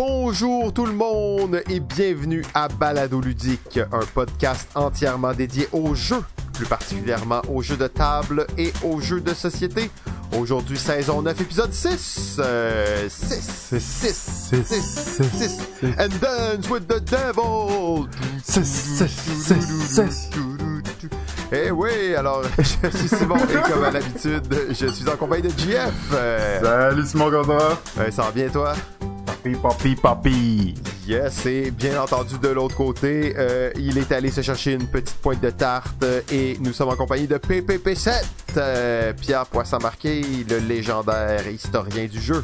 Bonjour tout le monde et bienvenue à Balado Ludique, un podcast entièrement dédié aux jeux, plus particulièrement aux jeux de table et aux jeux de société. Aujourd'hui, saison 9, épisode 6. 6. 6. 6. 6. 6. And dance with the devil. 6. 6. 6. 6. Eh oui, alors je suis Simon et comme à l'habitude, je suis en compagnie de GF. Euh, Salut Simon Gondra. euh, ça va bien toi? Papi, papi, papi. Yes, et bien entendu de l'autre côté, euh, il est allé se chercher une petite pointe de tarte euh, et nous sommes en compagnie de PPP7, euh, Pierre Poisson-Marqué, le légendaire historien du jeu.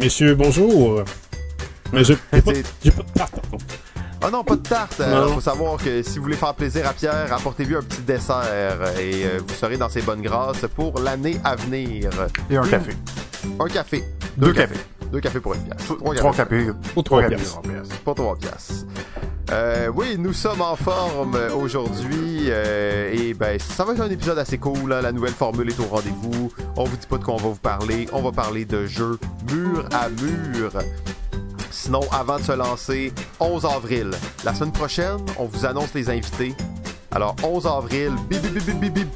Messieurs, bonjour. Mais j'ai pas, de tarte. Ah non, pas de tarte. Il faut savoir que si vous voulez faire plaisir à Pierre, apportez-lui un petit dessert et euh, vous serez dans ses bonnes grâces pour l'année à venir. Et un café. Un café. Deux cafés. Deux cafés pour une pièce. Trois Trois cafés. Pour trois trois piastres. Pas trois piastres. Euh, oui, nous sommes en forme euh, aujourd'hui euh, et ben ça va être un épisode assez cool. hein. La nouvelle formule est au rendez-vous. On vous dit pas de quoi on va vous parler. On va parler de jeux mur à mur. Sinon, avant de se lancer, 11 avril. La semaine prochaine, on vous annonce les invités. Alors, 11 avril, bip bip bip bip bip,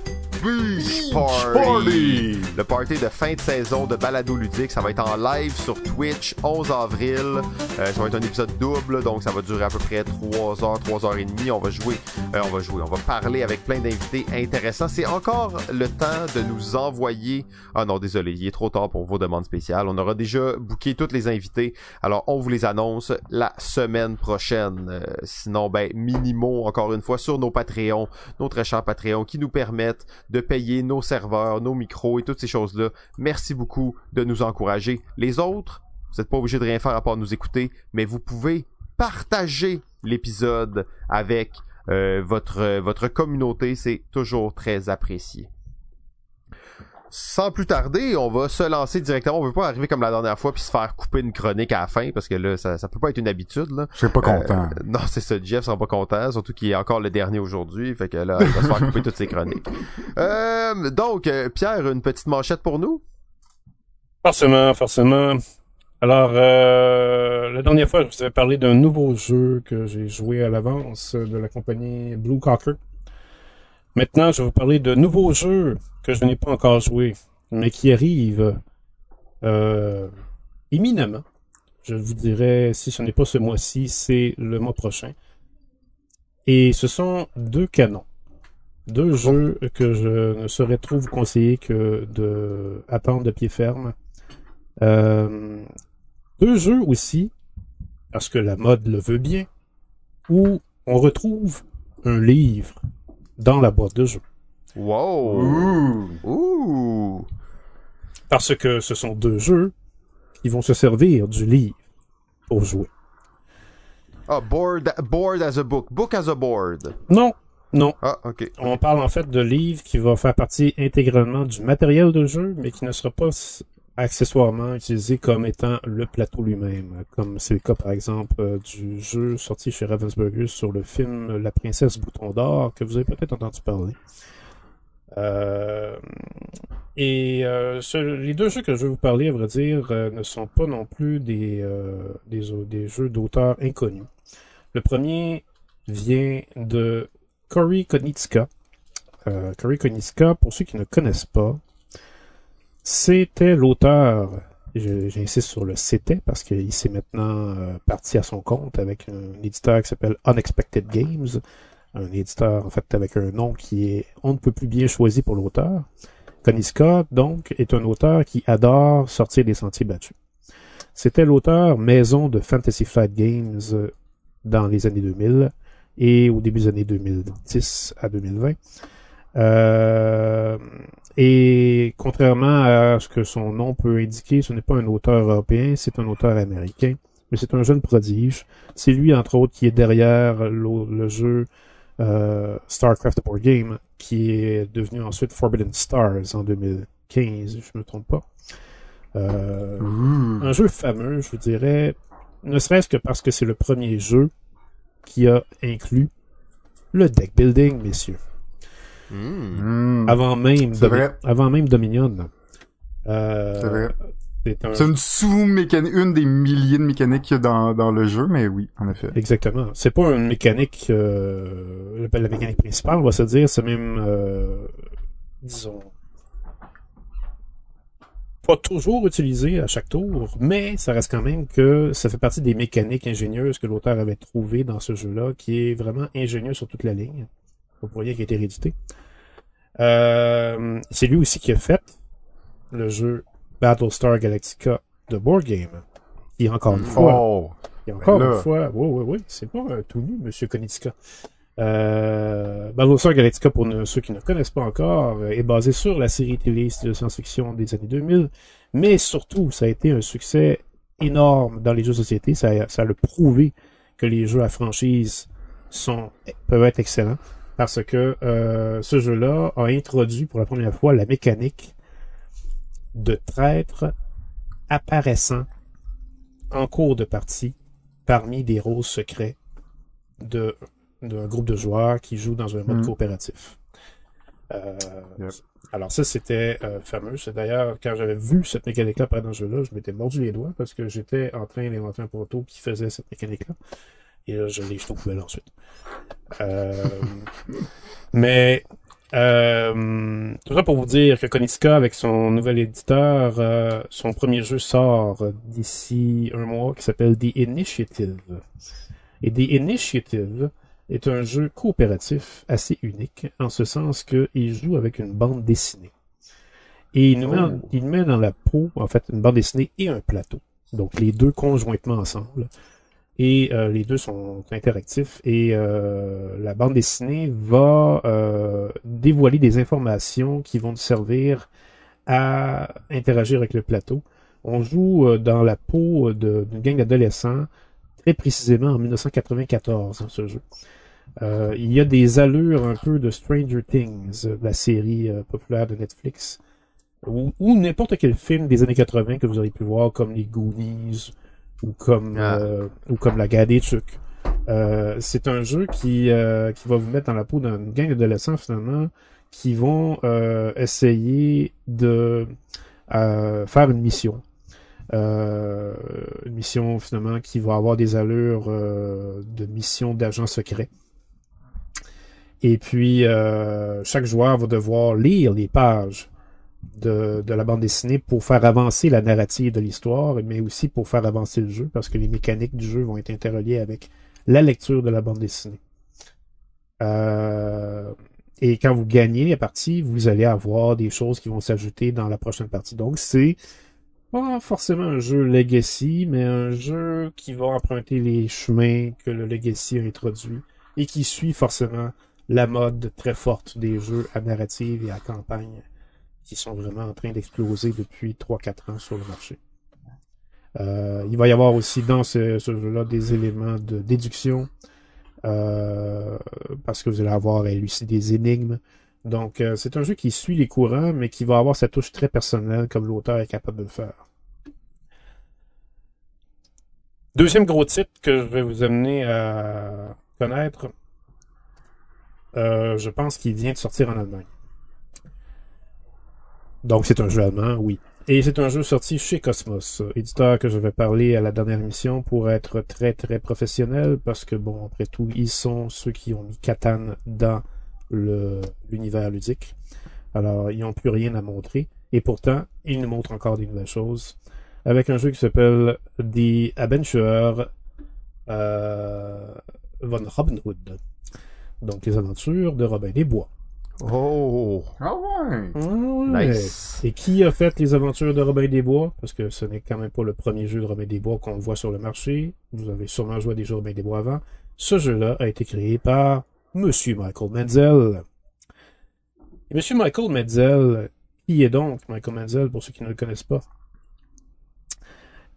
Beach Party. Party. Le party de fin de saison de Balado Ludique, ça va être en live sur Twitch 11 avril. Euh, ça va être un épisode double, donc ça va durer à peu près 3 heures, 3 heures et demie. On va jouer, euh, on va jouer, on va parler avec plein d'invités intéressants. C'est encore le temps de nous envoyer. Ah non, désolé, il est trop tard pour vos demandes spéciales. On aura déjà booké tous les invités. Alors on vous les annonce la semaine prochaine. Euh, sinon, ben minimo encore une fois sur nos Patreons, nos très chers Patreons qui nous permettent de payer nos serveurs, nos micros et toutes ces choses-là. Merci beaucoup de nous encourager. Les autres, vous n'êtes pas obligés de rien faire à part nous écouter, mais vous pouvez partager l'épisode avec euh, votre, votre communauté. C'est toujours très apprécié. Sans plus tarder, on va se lancer directement. On veut pas arriver comme la dernière fois puis se faire couper une chronique à la fin parce que là, ça, ça peut pas être une habitude. Là. Je suis pas content. Euh, non, c'est ça. Jeff sera pas content, surtout qu'il est encore le dernier aujourd'hui. Fait que là, il va se faire couper toutes ses chroniques. Euh, donc, euh, Pierre, une petite manchette pour nous? Forcément, forcément. Alors, euh, la dernière fois, je vous avais parlé d'un nouveau jeu que j'ai joué à l'avance de la compagnie Blue Cocker. Maintenant, je vais vous parler de nouveaux jeux que je n'ai pas encore joués, mais qui arrivent euh, imminemment. Je vous dirais, si ce n'est pas ce mois-ci, c'est le mois prochain. Et ce sont deux canons. Deux jeux que je ne saurais trop vous conseiller que de attendre de pied ferme. Euh, deux jeux aussi, parce que la mode le veut bien, où on retrouve un livre dans la boîte de jeu. Wow! Ouh. Ouh! Parce que ce sont deux jeux qui vont se servir du livre pour jouer. Ah, board, board as a book. Book as a board. Non, non. Ah, ok. On parle en fait de livres qui vont faire partie intégralement du matériel de jeu, mais qui ne sera pas accessoirement utilisé comme étant le plateau lui-même, comme c'est le cas par exemple euh, du jeu sorti chez Ravensburger sur le film La princesse bouton d'or que vous avez peut-être entendu parler. Euh, et euh, les deux jeux que je vais vous parler, à vrai dire, ne sont pas non plus des, jeux d'auteurs inconnus. Le premier vient de Cory Konitska. Cory Konitska, pour ceux qui ne connaissent pas, c'était l'auteur, j'insiste sur le c'était parce qu'il s'est maintenant euh, parti à son compte avec un éditeur qui s'appelle Unexpected Games, un éditeur en fait avec un nom qui est on ne peut plus bien choisi pour l'auteur. Koniska, donc, est un auteur qui adore sortir des sentiers battus. C'était l'auteur maison de Fantasy Flight Games euh, dans les années 2000 et au début des années 2010 à 2020. Euh, et contrairement à ce que son nom peut indiquer, ce n'est pas un auteur européen, c'est un auteur américain. Mais c'est un jeune prodige. C'est lui, entre autres, qui est derrière le, jeu euh, StarCraft The Board Game, qui est devenu ensuite Forbidden Stars en 2015, je me trompe pas. Euh, Ouh. un jeu fameux, je vous dirais, ne serait-ce que parce que c'est le premier jeu qui a inclus le deck building, messieurs. Hmm. Avant même, C'est Domi- vrai. avant même Dominion. Euh, C'est vrai. C'est un C'est une sous-mécanique, une des milliers de mécaniques qu'il y a dans, dans le jeu, mais oui, en effet. Exactement. C'est pas une mécanique, euh, la mécanique principale, on va se dire, c'est même, euh, disons, pas toujours utilisé à chaque tour, mais ça reste quand même que ça fait partie des mécaniques ingénieuses que l'auteur avait trouvées dans ce jeu-là, qui est vraiment ingénieux sur toute la ligne. Vous voyez qui a été réédité. Euh, c'est lui aussi qui a fait le jeu Battlestar Galactica de Board Game, qui encore une fois Oh! et encore Ben une fois, oui, oui, oui, c'est pas un tout nu, Monsieur Konitzka. Euh, Battlestar Galactica, pour ne- ceux qui ne connaissent pas encore, euh, est basé sur la série télé de science-fiction des années 2000, mais surtout, ça a été un succès énorme dans les jeux de société. Ça, ça a le prouvé que les jeux à franchise sont, peuvent être excellents, parce que euh, ce jeu-là a introduit pour la première fois la mécanique de traître apparaissant en cours de partie parmi des rôles secrets de d'un groupe de joueurs qui jouent dans un mode Mhm. coopératif. Euh, Yep. Alors ça, c'était euh, fameux. C'est d'ailleurs, quand j'avais vu cette mécanique-là apparaître dans ce jeu-là, je m'étais mordu les doigts parce que j'étais en train d'inventer un proto qui faisait cette mécanique-là. Et là, je l'ai jeté aux poubelles ensuite. Euh, mais euh, tout ça pour vous dire que Konitzka, avec son nouvel éditeur, euh, son premier jeu sort d'ici un mois qui s'appelle The Initiative. Et The Initiative est un jeu coopératif assez unique, en ce sens qu'il joue avec une bande dessinée. Et il nous, met, en- Oh. il met dans la peau, en fait, une bande dessinée et un plateau. Donc les deux conjointement ensemble. Et euh, les deux sont interactifs. Et euh, la bande dessinée va euh, dévoiler des informations qui vont nous servir à interagir avec le plateau. On joue dans la peau d'une gang d'adolescents, très précisément en 1994 dans ce jeu. Il y a des allures un peu de Stranger Things, la série populaire de Netflix, ou, ou n'importe quel film des années 80 que vous auriez pu voir, comme les Goonies, ou comme Ah. euh, ou comme la guerre des trucs. Euh, c'est un jeu qui euh, qui va vous mettre dans la peau d'une gang d'adolescents finalement qui vont euh, essayer de faire une mission. Une mission finalement qui va avoir des allures de mission d'agent secret. Et puis chaque joueur va devoir lire les pages de, la bande dessinée pour faire avancer la narrative de l'histoire, mais aussi pour faire avancer le jeu, parce que les mécaniques du jeu vont être interreliées avec la lecture de la bande dessinée. Euh, et quand vous gagnez la partie, vous allez avoir des choses qui vont s'ajouter dans la prochaine partie. Donc c'est pas forcément un jeu Legacy, mais un jeu qui va emprunter les chemins que le Legacy a introduit et qui suit forcément la mode très forte des jeux à narrative et à campagne qui sont vraiment en train d'exploser depuis 3-4 ans sur le marché. Euh, il va y avoir aussi dans ce, jeu-là des éléments de déduction, euh, parce que vous allez avoir à élucider des énigmes. Donc, euh, c'est un jeu qui suit les courants, mais qui va avoir sa touche très personnelle, comme l'auteur est capable de le faire. Deuxième gros titre que je vais vous amener à connaître, je pense qu'il vient de sortir en Allemagne. Donc c'est un jeu allemand, oui. Et c'est un jeu sorti chez Cosmos, éditeur que je vais parler à la dernière émission pour être très très professionnel, parce que bon, après tout, ils sont ceux qui ont mis Catan dans l'univers ludique. Alors, ils n'ont plus rien à montrer. Et pourtant, ils nous montrent encore des nouvelles choses. Avec un jeu qui s'appelle The Adventure euh, von Robin Hood. Donc, les aventures de Robin des Bois. Oh, Ah ouais! Ouais. nice. Et qui a fait les aventures de Robin des Bois? Parce que ce n'est quand même pas le premier jeu de Robin des Bois qu'on voit sur le marché. Vous avez sûrement joué à des jeux Robin des Bois avant. Ce jeu-là a été créé par Monsieur Michael Menzel. Et Monsieur Michael Menzel, qui est donc Michael Menzel pour ceux qui ne le connaissent pas?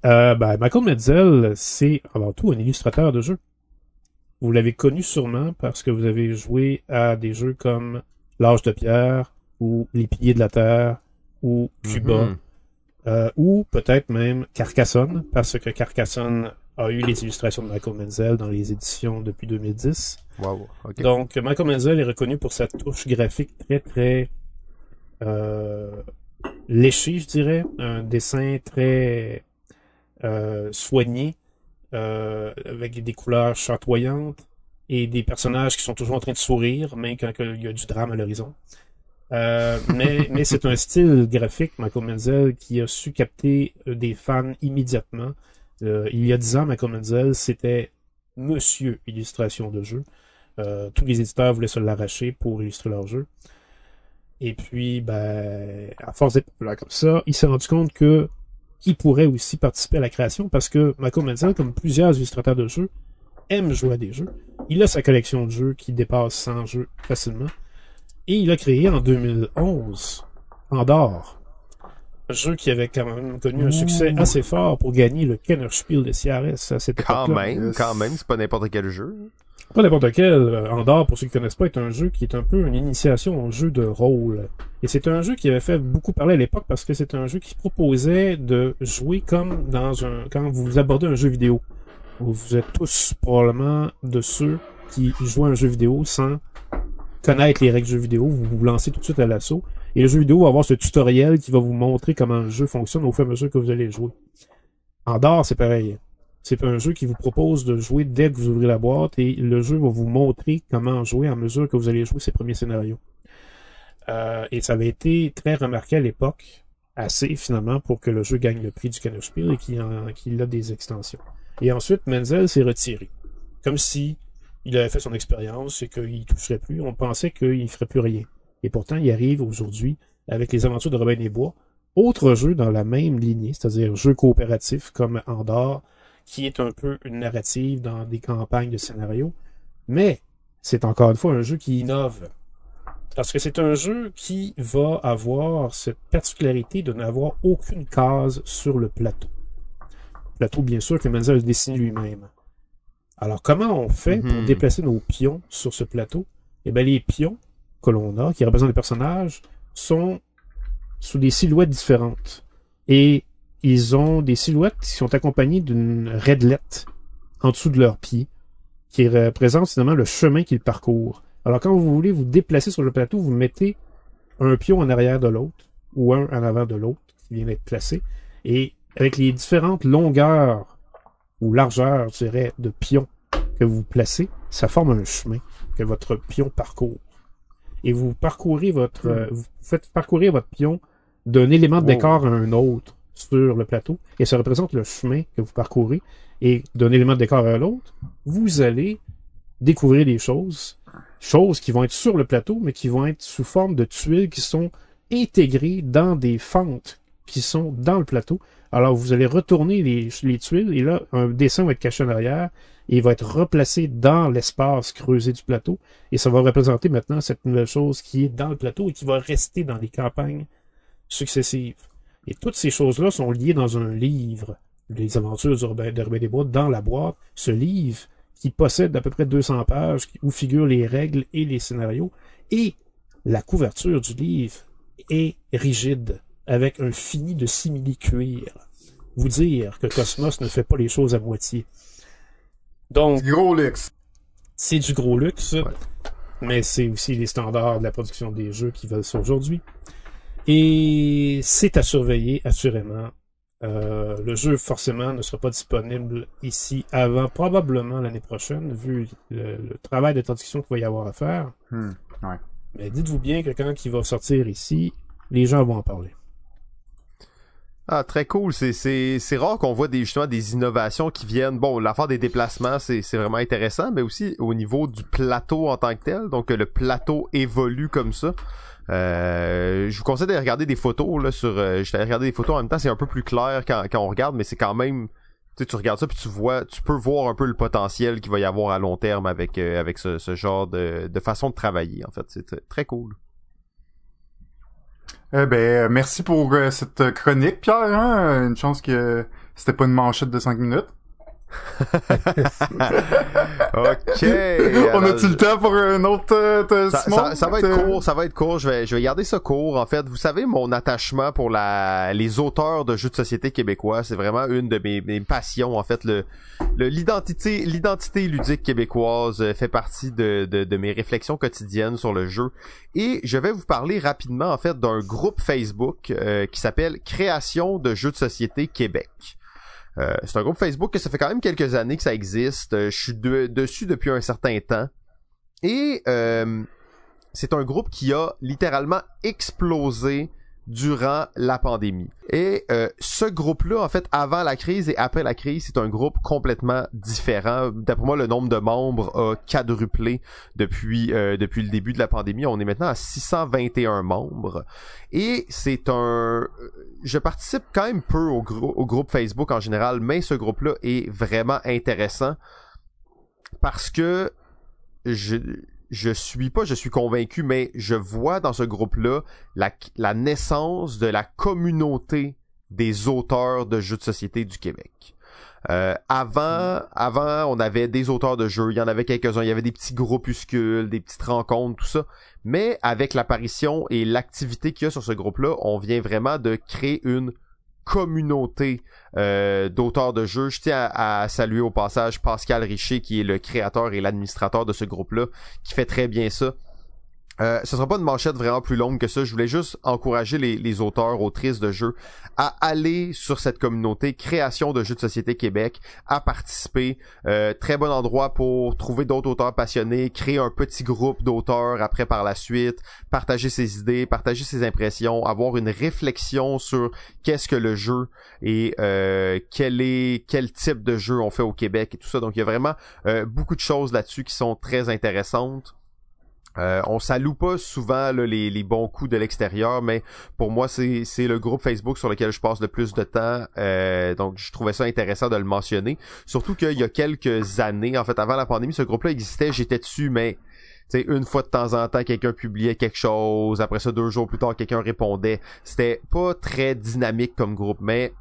Euh, ben, Michael Menzel, c'est avant tout un illustrateur de jeux. Vous l'avez connu sûrement parce que vous avez joué à des jeux comme L'Âge de Pierre ou Les Piliers de la Terre ou Cuba Mhm. euh, ou peut-être même Carcassonne parce que Carcassonne a eu les illustrations de Michael Menzel dans les éditions depuis 2010. Wow, ok. Donc Michael Menzel est reconnu pour sa touche graphique très très euh, léché, je dirais, un dessin très euh, soigné, euh, avec des couleurs chatoyantes et des personnages qui sont toujours en train de sourire, même quand il y a du drame à l'horizon. Euh, mais mais c'est un style graphique, Michael Menzel, qui a su capter euh, des fans immédiatement. Euh, il y a dix ans, Michael Menzel, c'était Monsieur illustration de jeu. Euh, tous les éditeurs voulaient se l'arracher pour illustrer leur jeu. Et puis, ben, à force d'être populaire comme ça, il s'est rendu compte que il pourrait aussi participer à la création parce que Michael Menzel, comme plusieurs illustrateurs de jeux, aime jouer à des jeux. Il a sa collection de jeux qui dépasse 100 jeux facilement. Et il a créé en 2011 Andorre. Un jeu qui avait quand même connu un succès assez fort pour gagner le Kennerspiel de CRS à cette Quand époque-là. même, quand même, c'est pas n'importe quel jeu. Pas n'importe quel. Andorre, pour ceux qui connaissent pas, est un jeu qui est un peu une initiation au jeu de rôle. Et c'est un jeu qui avait fait beaucoup parler à l'époque parce que c'est un jeu qui proposait de jouer comme dans un, quand vous abordez un jeu vidéo. Vous êtes tous probablement de ceux qui jouent à un jeu vidéo sans connaître les règles du jeu vidéo. Vous vous lancez tout de suite à l'assaut. Et le jeu vidéo va avoir ce tutoriel qui va vous montrer comment le jeu fonctionne au fur et à mesure que vous allez jouer. Andorre, c'est pareil. C'est un jeu qui vous propose de jouer dès que vous ouvrez la boîte et le jeu va vous montrer comment jouer à mesure que vous allez jouer ces premiers scénarios. Euh, et ça avait été très remarqué à l'époque, assez finalement pour que le jeu gagne le prix du Kennerspiel et en- qu'il a des extensions. Et ensuite, Menzel s'est retiré. Comme si il avait fait son expérience et qu'il ne toucherait plus. On pensait qu'il ne ferait plus rien. Et pourtant, il arrive aujourd'hui avec les aventures de Robin des Bois, autre jeu dans la même lignée, c'est-à-dire jeu coopératif comme Andorre, qui est un peu une narrative dans des campagnes de scénario, mais c'est encore une fois un jeu qui innove. Parce que c'est un jeu qui va avoir cette particularité de n'avoir aucune case sur le plateau. Plateau, bien sûr, que Menzel dessine lui-même. Alors, comment on fait pour Mhm. déplacer nos pions sur ce plateau? Eh bien, les pions que l'on a, qui représentent des personnages, sont sous des silhouettes différentes. Et ils ont des silhouettes qui sont accompagnées d'une raidelette en dessous de leurs pieds, qui représente finalement le chemin qu'ils parcourent. Alors quand vous voulez vous déplacer sur le plateau, vous mettez un pion en arrière de l'autre, ou un en avant de l'autre, qui vient d'être placé, et avec les différentes longueurs ou largeurs, je dirais, de pions que vous placez, ça forme un chemin que votre pion parcourt. Et vous parcourez votre, euh, vous faites parcourir votre pion d'un élément de Wow. décor à un autre sur le plateau, et ça représente le chemin que vous parcourez, et d'un élément de décor à l'autre, vous allez découvrir des choses, choses qui vont être sur le plateau, mais qui vont être sous forme de tuiles qui sont intégrées dans des fentes qui sont dans le plateau. Alors vous allez retourner les, les tuiles, et là, un dessin va être caché en arrière, et il va être replacé dans l'espace creusé du plateau, et ça va représenter maintenant cette nouvelle chose qui est dans le plateau et qui va rester dans les campagnes successives. Et toutes ces choses-là sont liées dans un livre, Les aventures Robin des Bois, dans la boîte. Ce livre qui possède à peu près 200 pages, où figurent les règles et les scénarios. Et la couverture du livre est rigide, avec un fini de simili-cuir. Vous dire que Cosmos ne fait pas les choses à moitié. Donc, Gros luxe. c'est du gros luxe, mais c'est aussi les standards de la production des jeux qui veulent ça aujourd'hui. Et c'est à surveiller, assurément. Euh, le jeu, forcément, ne sera pas disponible ici avant probablement l'année prochaine, vu le, le travail de traduction qu'il va y avoir à faire. Hmm, ouais. Mais dites-vous bien que quand il va sortir ici, les gens vont en parler. Ah, très cool. C'est, rare qu'on voit des, justement des innovations qui viennent. Bon, l'affaire des déplacements, c'est, vraiment intéressant, mais aussi au niveau du plateau en tant que tel. Donc, le plateau évolue comme ça. Euh, je vous conseille de regarder des photos là sur. Euh, je t'ai regardé des photos en même temps, c'est un peu plus clair quand, quand on regarde, mais c'est quand même. Tu sais, tu regardes ça puis tu vois, tu peux voir un peu le potentiel qu'il va y avoir à long terme avec euh, avec ce, ce genre de, de façon de travailler. En fait, c'est très cool. Eh ben, merci pour euh, cette chronique, Pierre. Hein? Une chance que c'était pas une manchette de 5 minutes. ok. On a-tu le temps pour un autre euh, ça- ça va être Euh, court, ça va être court. Je vais, je vais garder ça court. En fait, vous savez, mon attachement pour la, les auteurs de jeux de société québécois, c'est vraiment une de mes, mes passions. En fait, le, le- l'identité, l'identité ludique québécoise euh, fait partie de, de, de mes réflexions quotidiennes sur le jeu. Et je vais vous parler rapidement, en fait, d'un groupe Facebook euh, qui s'appelle Création de jeux de société Québec. Euh, c'est un groupe Facebook que ça fait quand même quelques années que ça existe. Euh, je suis de- dessus depuis un certain temps. Et euh, c'est un groupe qui a littéralement explosé durant la pandémie. Et euh, ce groupe-là, en fait, avant la crise et après la crise, c'est un groupe complètement différent. D'après moi, le nombre de membres a quadruplé depuis euh, depuis le début de la pandémie. On est maintenant à 621 membres. Et c'est un... Je participe quand même peu au, au groupe Facebook en général, mais ce groupe-là est vraiment intéressant parce que je je suis pas je suis convaincu mais je vois dans ce groupe-là la, la naissance de la communauté des auteurs de jeux de société du Québec. Euh, avant, avant, on avait des auteurs de jeux, il y en avait quelques-uns, il y avait des petits groupuscules, des petites rencontres, tout ça. Mais avec l'apparition et l'activité qu'il y a sur ce groupe-là, on vient vraiment de créer une communauté euh, d'auteurs de jeux. Je tiens à, à saluer au passage Pascal Richer, qui est le créateur et l'administrateur de ce groupe-là, qui fait très bien ça. Euh, ce sera pas une manchette vraiment plus longue que ça. Je voulais juste encourager les, auteurs, autrices de jeux à aller sur cette communauté création de jeux de société Québec, à participer. Euh, très bon endroit pour trouver d'autres auteurs passionnés, créer un petit groupe d'auteurs après par la suite, partager ses idées, partager ses impressions, avoir une réflexion sur qu'est-ce que le jeu et euh, quel est quel type de jeu on fait au Québec et tout ça. Donc il y a vraiment euh, beaucoup de choses là-dessus qui sont très intéressantes. Euh, on s'alloue pas souvent les, bons coups de l'extérieur, mais pour moi, c'est, le groupe Facebook sur lequel je passe le plus de temps. Euh, donc, je trouvais ça intéressant de le mentionner. Surtout qu'il y a quelques années, en fait, avant la pandémie, ce groupe-là existait, j'étais dessus, mais une fois de temps en temps, quelqu'un publiait quelque chose. Après ça, deux jours plus tard, quelqu'un répondait. C'était pas très dynamique comme groupe, mais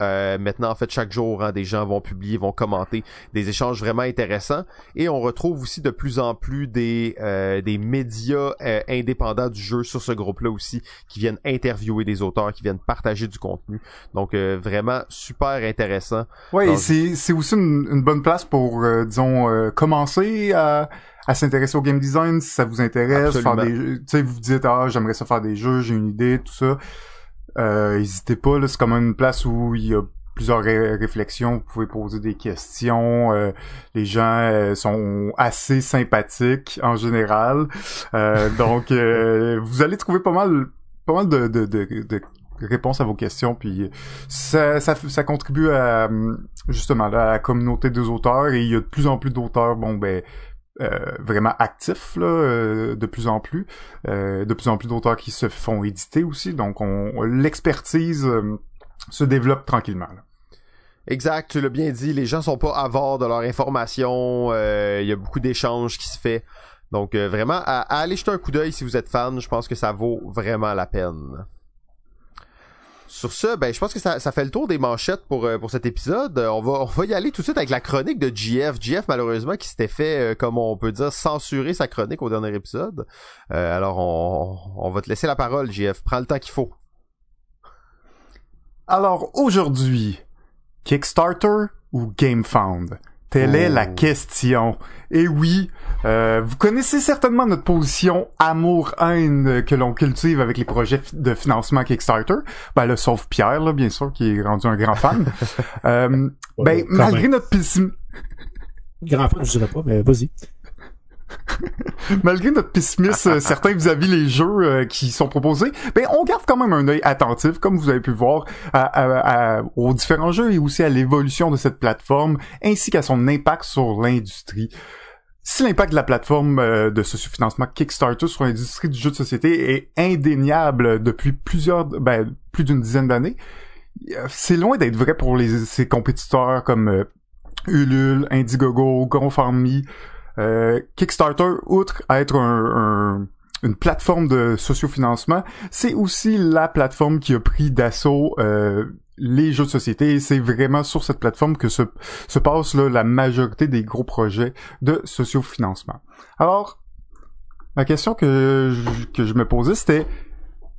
euh, maintenant, en fait, chaque jour, hein, des gens vont publier, vont commenter, des échanges vraiment intéressants. Et on retrouve aussi de plus en plus des, euh, des médias euh, indépendants du jeu sur ce groupe-là aussi, qui viennent interviewer des auteurs, qui viennent partager du contenu. Donc, euh, vraiment super intéressant. Donc- et c'est c'est aussi une, une bonne place pour, euh, disons, euh, commencer à, à s'intéresser au game design si ça vous intéresse. Faire Absolument. des jeux. Tu sais, vous vous dites ah j'aimerais ça faire des jeux, j'ai une idée, tout ça. Euh, N'hésitez pas, là, c'est quand même une place où il y a plusieurs ré- réflexions, vous pouvez poser des questions. euh, les gens euh, sont assez sympathiques en général, Euh, donc euh, vous allez trouver pas mal, pas mal de, de, de, de réponses à vos questions. Puis ça, ça, ça contribue à justement à la communauté des auteurs et il y a de plus en plus d'auteurs, bon ben euh, vraiment actifs là, euh, de plus en plus, euh, de plus en plus d'auteurs qui se font éditer aussi. Donc on, l'expertise euh, se développe tranquillement. là. Exact, tu l'as bien dit, les gens sont pas avares de leur information, euh, il y a beaucoup d'échanges qui se fait. Donc vraiment, à, à aller jeter un coup d'œil si vous êtes fan, je pense que ça vaut vraiment la peine. Sur ce, ben je pense que ça, fait le tour des manchettes pour, euh, cet épisode. Euh, On va, on va y aller tout de suite avec la chronique de GF. GF, malheureusement, qui s'était fait, euh, comme on peut dire, censurer sa chronique au dernier épisode. Alors, on, on va te laisser la parole, GF. Prends le temps qu'il faut. Alors aujourd'hui, Kickstarter ou GameFound? Telle est la Oh. question. Et oui, euh, vous connaissez certainement notre position amour-haine que l'on cultive avec les projets de financement Kickstarter. Ben là, sauf Pierre, là, bien sûr, qui est rendu un grand fan. Euh, ben, malgré même. notre pessimisme, Grand fan, je dirais pas, mais vas-y. malgré notre pessimisme euh, certain vis-à-vis les jeux euh, qui sont proposés, ben on garde quand même un œil attentif, comme vous avez pu voir, à- à- aux différents jeux et aussi à l'évolution de cette plateforme, ainsi qu'à son impact sur l'industrie. Si l'impact de la plateforme euh, de sociofinancement Kickstarter sur l'industrie du jeu de société est indéniable depuis plusieurs, ben, plus d'une dizaine d'années, c'est loin d'être vrai pour les, ses compétiteurs comme Ulule, Indiegogo, GoFundMe, euh, Kickstarter, outre être un, un- une plateforme de sociofinancement, c'est aussi la plateforme qui a pris d'assaut euh, les jeux de société. C'est vraiment sur cette plateforme que se, se passe là, la majorité des gros projets de sociofinancement. Alors, la question que que je me posais, c'était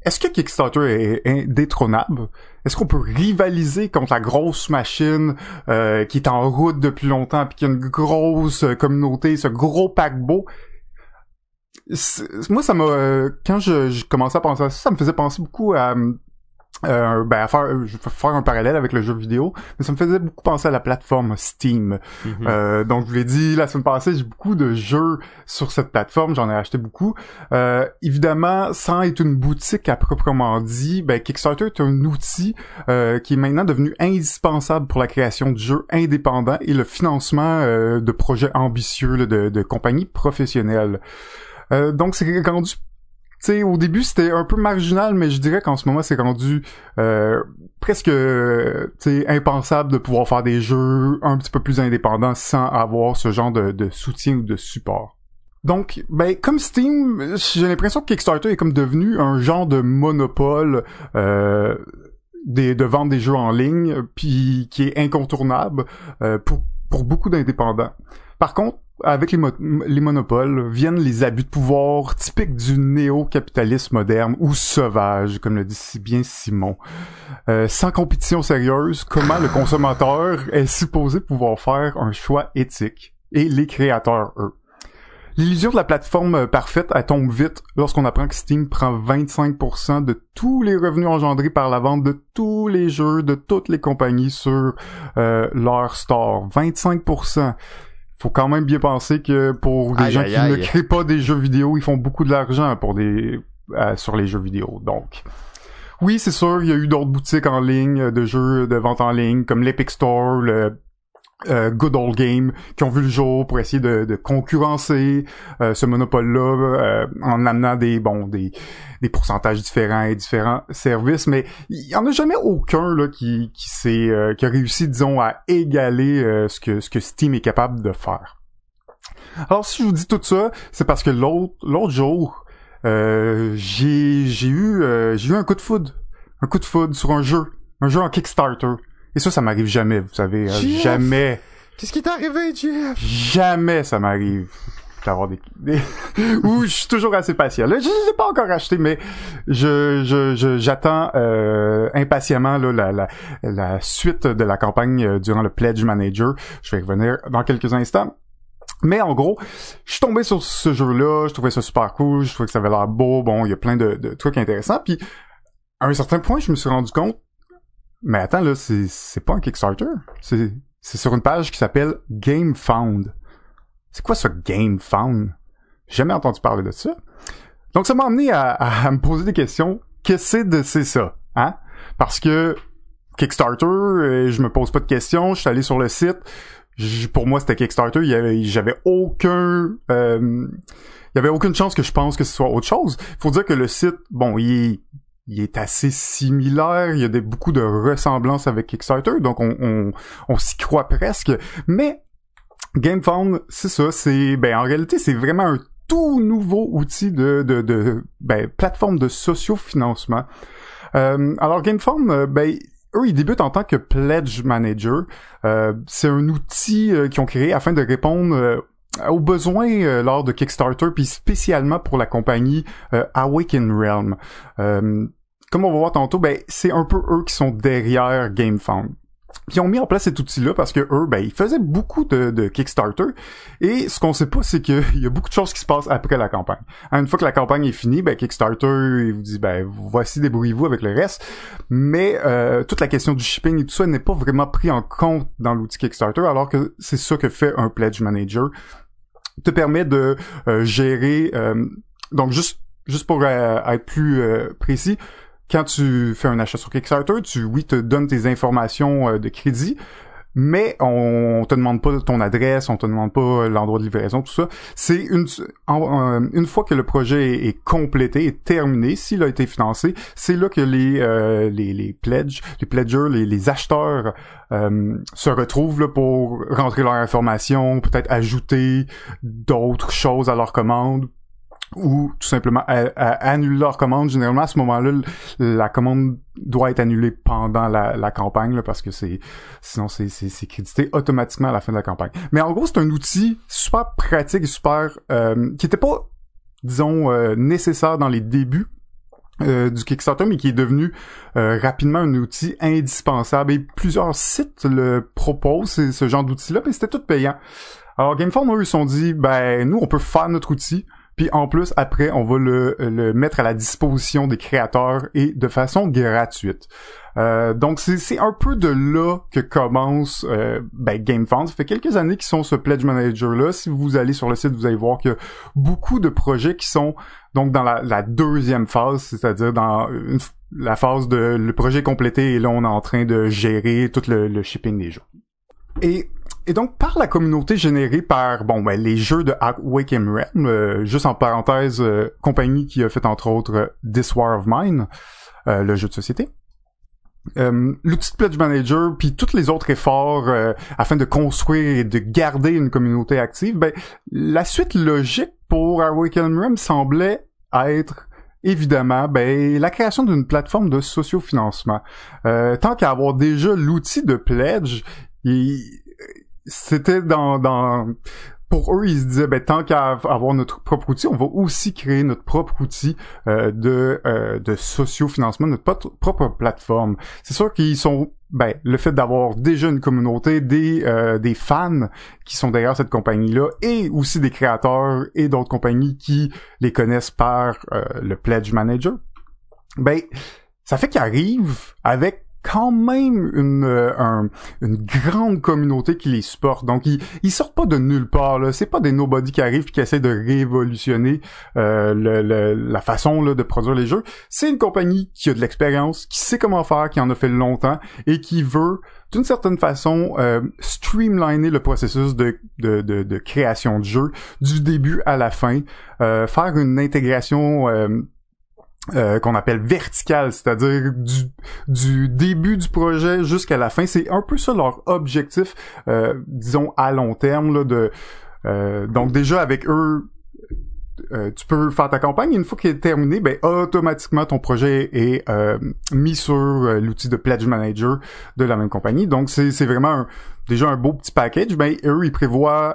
est-ce que Kickstarter est indétrônable? Est-ce qu'on peut rivaliser contre la grosse machine euh, qui est en route depuis longtemps puis qui a une grosse communauté, ce gros paquebot? Moi, ça m'a... Euh, quand je, je, commençais à penser à ça, ça me faisait penser beaucoup à euh, ben, à faire, je vais faire un parallèle avec le jeu vidéo, mais ça me faisait beaucoup penser à la plateforme Steam. Mm-hmm. euh, donc, je vous l'ai dit, la semaine passée, j'ai beaucoup de jeux sur cette plateforme, j'en ai acheté beaucoup. Euh, évidemment, sans être une boutique à proprement dit, ben, Kickstarter est un outil euh, qui est maintenant devenu indispensable pour la création de jeux indépendants et le financement euh, de projets ambitieux de, de compagnies professionnelles. Euh, donc, c'est rendu sais, au début c'était un peu marginal, mais je dirais qu'en ce moment c'est rendu euh, presque sais, impensable de pouvoir faire des jeux un petit peu plus indépendants sans avoir ce genre de, soutien ou de support. Donc, ben, comme Steam, j'ai l'impression que Kickstarter est comme devenu un genre de monopole euh, des, de vendre des jeux en ligne, puis qui est incontournable euh, pour, pour beaucoup d'indépendants. Par contre, avec les, les, monopoles viennent les abus de pouvoir typiques du néo-capitalisme moderne ou sauvage, comme le dit si bien Simon. Euh, sans compétition sérieuse, comment le consommateur est supposé pouvoir faire un choix éthique? Et les créateurs, eux. L'illusion de la plateforme parfaite, elle tombe vite lorsqu'on apprend que Steam prend 25% de tous les revenus engendrés par la vente de tous les jeux de toutes les compagnies sur euh, leur store. 25% faut quand même bien penser que pour des gens qui ne créent pas des jeux vidéo, ils font beaucoup de l'argent pour des euh, sur les jeux vidéo. Donc oui, c'est sûr, il y a eu d'autres boutiques en ligne de jeux de vente en ligne comme l'Epic Store, le euh, Good Old Game qui ont vu le jour pour essayer de, de concurrencer euh, ce monopole-là euh, en amenant des bon des, des pourcentages différents et différents services, mais il y en a jamais aucun là qui qui s'est qui a réussi disons à égaler ce que ce que Steam est capable de faire. Alors si je vous dis tout ça, c'est parce que l'autre l'autre jour j'ai j'ai eu j'ai eu un coup de foudre, un coup de foudre sur un jeu, un jeu en Kickstarter. Et ça, ça m'arrive jamais, vous savez. Hein, jamais. Qu'est-ce qui t'est arrivé, Jeff? Jamais ça m'arrive d'avoir des, ou je suis toujours assez patient. Là, je l'ai pas encore acheté, mais je je j'attends euh, impatiemment là, la, la, la suite de la campagne euh, durant le Pledge Manager. Je vais revenir dans quelques instants. Mais en gros, je suis tombé sur ce jeu-là, je trouvais ça super cool, je trouvais que ça avait l'air beau, bon, il y a plein de, de trucs intéressants. Puis à un certain point, je me suis rendu compte mais attends, là, c'est, pas un Kickstarter. C'est, sur une page qui s'appelle GameFound. C'est quoi ce GameFound? Jamais entendu parler de ça. Donc, ça m'a amené à, à, me poser des questions. Qu'est-ce que c'est c'est ça? Hein? Parce que Kickstarter, euh, je me pose pas de questions. Je suis allé sur le site. pour moi, c'était Kickstarter. j'avais aucun... Euh, il y avait aucune chance que je pense que ce soit autre chose. Faut dire que le site, bon, il est il est assez similaire, il y a beaucoup de ressemblances avec Kickstarter, donc on, on, on s'y croit presque. Mais GameFound, c'est ça, c'est ben en réalité c'est vraiment un tout nouveau outil de, de, de ben, plateforme de sociofinancement. Euh, alors GameFound, euh, ben eux, ils débutent en tant que Pledge Manager. Euh, c'est un outil euh, qu'ils ont créé afin de répondre euh, aux besoins euh, lors de Kickstarter, puis spécialement pour la compagnie euh, Awaken Realm. Euh, comme on va voir tantôt, ben c'est un peu eux qui sont derrière GameFound. Puis ils ont mis en place cet outil-là parce que eux, ben, ils faisaient beaucoup de, de Kickstarter. Et ce qu'on sait pas, c'est qu'il y a beaucoup de choses qui se passent après la campagne. Une fois que la campagne est finie, ben, Kickstarter, il vous dit, ben, voici, débrouillez-vous avec le reste. Mais euh, toute la question du shipping et tout ça n'est pas vraiment pris en compte dans l'outil Kickstarter, alors que c'est ça que fait un Pledge Manager te permet de euh, gérer euh, donc juste juste pour euh, être plus précis quand tu fais un achat sur Kickstarter tu oui te donnes tes informations de crédit mais on, te demande pas ton adresse, on te demande pas l'endroit de livraison, tout ça. C'est une une fois que le projet est, complété, est terminé, s'il a été financé, c'est là que les euh, les les pledges, les pledgers, les, les acheteurs euh, se retrouvent là, pour rentrer leur information, peut-être ajouter d'autres choses à leur commande ou tout simplement annuler leur commande. Généralement, à ce moment-là, la commande doit être annulée pendant la, campagne parce que c'est sinon c'est crédité automatiquement à la fin de la campagne. Mais en gros, c'est un outil super pratique super euh, qui était pas disons euh, nécessaire dans les débuts euh, du Kickstarter, mais qui est devenu rapidement un outil indispensable. Et plusieurs sites le proposent, ce genre d'outil-là, mais c'était tout payant. Alors GameFound, eux, ils se sont dit, ben nous, on peut faire notre outil, puis en plus, après, on va le, le, mettre à la disposition des créateurs et de façon gratuite. Euh, donc c'est un peu de là que commence euh, ben. Ça fait quelques années qu'ils sont ce Pledge Manager là. Si vous allez sur le site, vous allez voir que beaucoup de projets qui sont donc dans la, la deuxième phase, c'est-à-dire dans la phase de le projet complété et là on est en train de gérer tout le, le shipping des jeux. Et et donc, par la communauté générée par, bon, ben, les jeux de Wake Realm, euh, juste en parenthèse, euh, compagnie qui a fait entre autres euh, This War of Mine, le jeu de société. L'outil de Pledge Manager, puis tous les autres efforts afin de construire et de garder une communauté active, ben, la suite logique pour Awaken Realm semblait être évidemment, ben, la création d'une plateforme de sociofinancement. Euh, tant qu'à avoir déjà l'outil de pledge, c'était dans, dans pour eux, ils se disaient, ben, tant qu'à avoir notre propre outil, on va aussi créer notre propre outil euh, de, euh, de socio-financement, notre propre plateforme. C'est sûr qu'ils sont, ben, le fait d'avoir déjà une communauté, des, euh, des fans qui sont derrière cette compagnie-là, et aussi des créateurs et d'autres compagnies qui les connaissent par euh, le Pledge Manager, ben, ça fait qu'ils arrivent avec quand même une, euh, une grande communauté qui les supporte. Donc ils, ils sortent pas de nulle part. Là. C'est pas des nobody qui arrivent et qui essaient de révolutionner euh, la façon là, de produire les jeux. C'est une compagnie qui a de l'expérience, qui sait comment faire, qui en a fait longtemps et qui veut d'une certaine façon euh, streamliner le processus de, de, de, création de jeu du début à la fin, faire une intégration euh, qu'on appelle vertical, c'est-à-dire du, du début du projet jusqu'à la fin. C'est un peu ça leur objectif, euh, disons à long terme. Là, de euh, donc déjà avec eux, euh, tu peux faire ta campagne. Une fois qu'elle est terminée, ben automatiquement ton projet est euh, mis sur euh, l'outil de Pledge Manager de la même compagnie. Donc c'est vraiment déjà un beau petit package. Ben eux ils prévoient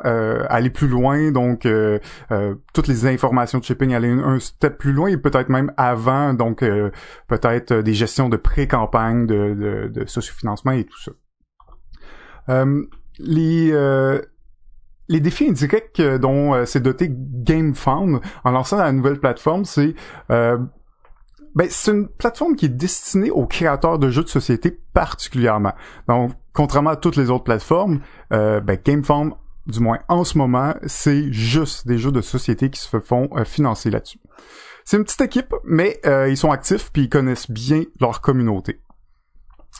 aller plus loin, donc toutes les informations de shipping aller un, step plus loin et peut-être même avant. Donc peut-être des gestions de pré-campagne, de, de, de sociofinancement et tout ça. les les défis indirects dont euh, s'est doté GameFound en lançant la nouvelle plateforme, c'est euh, ben, c'est une plateforme qui est destinée aux créateurs de jeux de société particulièrement. Donc, contrairement à toutes les autres plateformes, euh, ben, GameFound, du moins en ce moment, c'est juste des jeux de société qui se font euh, financer là-dessus. C'est une petite équipe, mais ils sont actifs puis ils connaissent bien leur communauté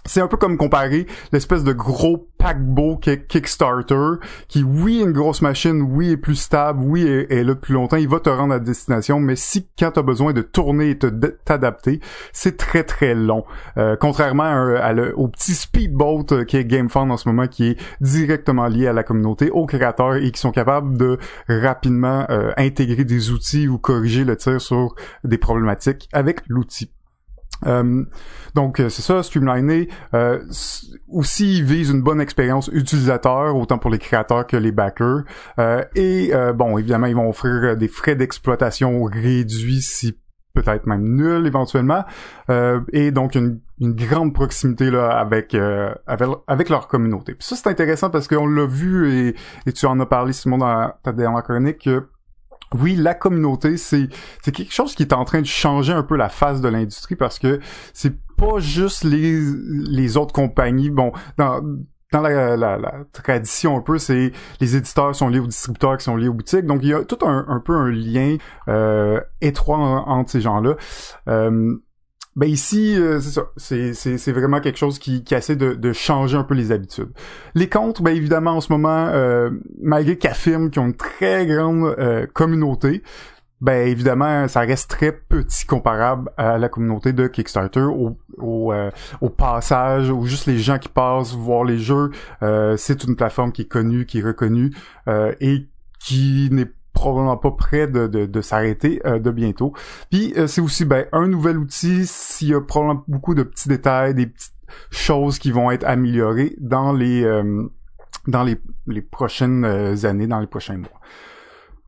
c'est un peu comme comparer l'espèce de gros paquebot Kickstarter qui oui est une grosse machine, oui est plus stable, oui est, là plus longtemps, il va te rendre à destination, mais si quand tu as besoin de tourner et t'adapter, c'est très très long. Euh, contrairement au petit speedboat euh, qui est GameFound en ce moment qui est directement lié à la communauté, aux créateurs et qui sont capables de rapidement euh, intégrer des outils ou corriger le tir sur des problématiques avec l'outil. Euh, donc euh, c'est ça, streamliner. Euh, aussi, il vise une bonne expérience utilisateur, autant pour les créateurs que les backers. Euh, et bon, évidemment, ils vont offrir des frais d'exploitation réduits, si peut-être même nuls éventuellement. et donc une, grande proximité là avec, avec, avec leur communauté. Puis ça c'est intéressant parce qu'on l'a vu et, et, tu en as parlé Simon dans ta dernière chronique que oui, la communauté, c'est c'est quelque chose qui est en train de changer un peu la face de l'industrie parce que c'est pas juste les les autres compagnies. Bon, dans dans la, la, tradition un peu, c'est les éditeurs sont liés aux distributeurs qui sont liés aux boutiques. Donc il y a tout un, un peu un lien euh, étroit entre ces gens-là. Euh, ben ici, euh, c'est ça. C'est, c'est, c'est vraiment quelque chose qui, qui essaie de, de changer un peu les habitudes. Les contre, ben évidemment, en ce moment, euh, malgré qu'ils affirment qu'ils ont une très grande euh, communauté, ben évidemment, ça reste très petit comparable à la communauté de Kickstarter, au, au, au passage, ou juste les gens qui passent voir les jeux. c'est une plateforme qui est connue, qui est reconnue, et qui n'est probablement pas prêt de, de, de s'arrêter euh, de bientôt. Puis euh, c'est aussi ben, un nouvel outil s'il y a probablement beaucoup de petits détails, des petites choses qui vont être améliorées dans les euh, dans les, les prochaines années, dans les prochains mois.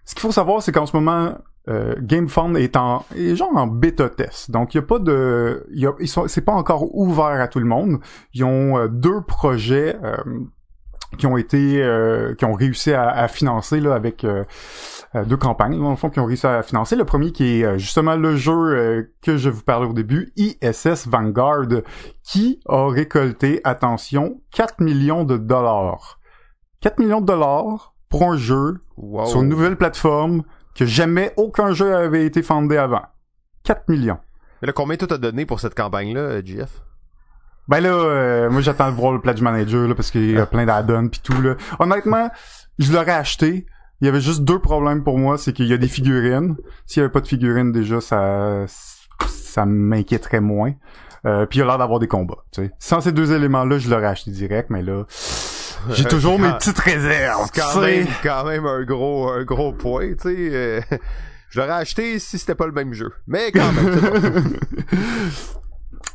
Ce qu'il faut savoir, c'est qu'en ce moment, euh, GameFound est en est genre en bêta test. Donc il y a pas de y a, ils sont c'est pas encore ouvert à tout le monde. Ils ont euh, deux projets euh, qui ont été euh, qui ont réussi à, à financer là avec deux campagnes dans le fond qui ont réussi à financer. Le premier qui est justement le jeu que je vous parlais au début, ISS Vanguard, qui a récolté attention 4 millions de dollars. 4 millions de dollars pour un jeu sur une nouvelle plateforme que jamais aucun jeu avait été fondé avant. 4 millions. Mais là, combien tu as donné pour cette campagne-là, GF? Euh, ben là, euh, moi j'attends de voir le Pledge Manager là, parce qu'il y a plein d'add-ons pis tout là. Honnêtement, je l'aurais acheté. Il y avait juste deux problèmes pour moi, c'est qu'il y a des figurines. S'il y avait pas de figurines déjà, ça ça m'inquiéterait moins. Euh, puis il a l'air d'avoir des combats. sais. Sans ces deux éléments-là, je l'aurais acheté direct, mais là, j'ai toujours mes petites réserves. Quand même, quand même un gros, un gros point, tu sais. Euh, je l'aurais acheté si c'était pas le même jeu. Mais quand même,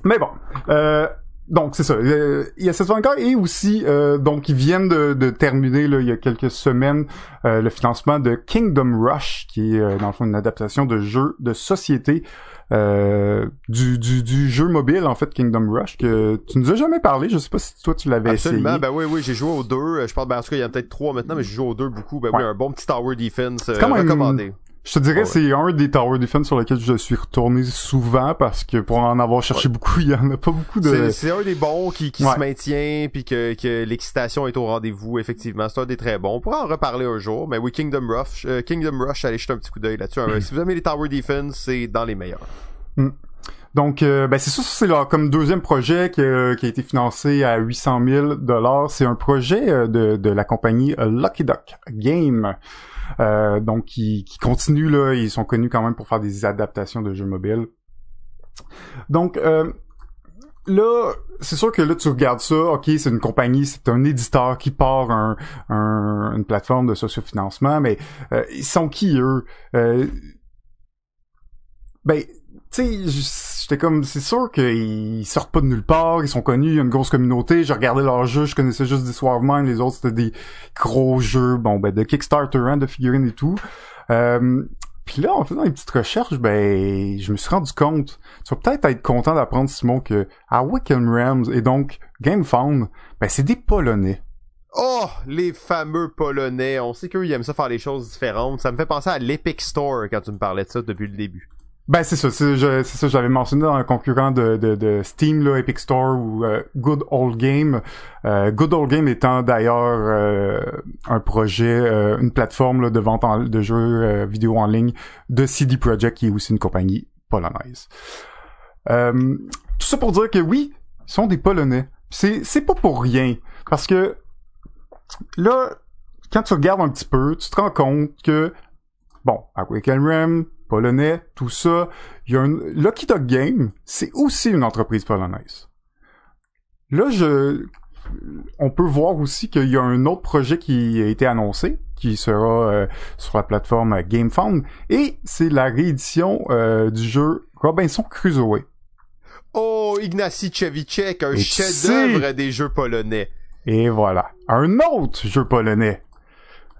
Mais bon. Euh, donc c'est ça. Euh, il y a cette encore et aussi euh, donc ils viennent de, de terminer là, il y a quelques semaines euh, le financement de Kingdom Rush qui est dans le fond une adaptation de jeu de société euh, du, du, du, jeu mobile en fait Kingdom Rush que tu nous as jamais parlé. Je sais pas si toi tu l'avais Absolument, ben oui oui j'ai joué aux deux. Euh, je parle ben en tout cas il y en a peut-être trois maintenant mais j'ai joué aux deux beaucoup. Ben oui un bon petit tower defense euh, recommandé je te dirais, c'est un des Tower Defense sur lesquels je suis retourné souvent parce que pour en avoir cherché beaucoup, il y en a pas beaucoup de. C'est un des bons qui, qui se maintient puis que, que l'excitation est au rendez-vous. Effectivement, c'est un des très bons. On pourra en reparler un jour. Mais oui, Kingdom Rush, euh, Kingdom Rush, allez jeter un petit coup d'œil là-dessus. Hein. si vous aimez les Tower Defense, c'est dans les meilleurs. Mm. Donc, euh, ben c'est ça, c'est leur comme deuxième projet qui, a été financé à 800 000 dollars. C'est un projet euh, de, de la compagnie Lucky Duck Game. Euh, donc qui, qui continue là, ils sont connus quand même pour faire des adaptations de jeux mobiles. Donc euh, là, c'est sûr que là tu regardes ça, ok, c'est une compagnie, c'est un éditeur qui part un, une plateforme de sociofinancement, mais euh, ils sont qui eux? Euh, Ben tu sais, j'étais comme, c'est sûr qu'ils sortent pas de nulle part, ils sont connus, il y a une grosse communauté, j'ai regardé leurs jeux, je connaissais juste des Swarm les autres c'était des gros jeux, bon, ben, de Kickstarter, hein, de figurines et tout. Euh, puis là, en faisant une petite recherche, ben, je me suis rendu compte, tu vas peut-être être content d'apprendre, Simon, que à Wickham Rams et donc GameFound, ben, c'est des Polonais. Oh, les fameux Polonais. On sait qu'eux, ils aiment ça faire les choses différentes. Ça me fait penser à l'Epic Store quand tu me parlais de ça depuis le début. Ben c'est ça, c'est ça, j'avais mentionné dans un concurrent de, Steam, là, Epic Store ou euh, Good Old Game. Euh, Good Old Game étant d'ailleurs euh, un projet, une plateforme de vente de jeux vidéo en ligne de CD Projekt, qui est aussi une compagnie polonaise. tout ça pour dire que oui, ils sont des Polonais. C'est c'est pas pour rien, parce que là, quand tu regardes un petit peu, tu te rends compte que bon, à Ram, polonais, tout ça. Il y a un Lucky Dog Game, c'est aussi une entreprise polonaise. Là, je on peut voir aussi qu'il y a un autre projet qui a été annoncé, qui sera euh, sur la plateforme GameFound, et c'est la réédition euh, du jeu Robinson Crusoe. Oh, Ignacy Chevicek, un chef-d'œuvre des jeux polonais. Et voilà, un autre jeu polonais.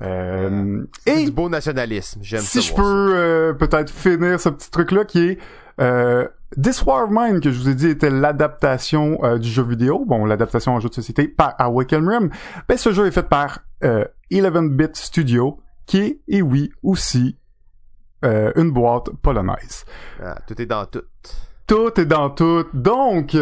Euh, et du beau nationalisme, j'aime Si je peux euh, peut-être finir ce petit truc-là qui est euh, This War of Mine que je vous ai dit était l'adaptation euh, du jeu vidéo, bon l'adaptation en jeu de société par Awaken Rim. Ben ce jeu est fait par 11-bit Studio qui est, et oui, aussi une boîte polonaise. Ah, tout est dans tout. Tout est dans tout. Donc,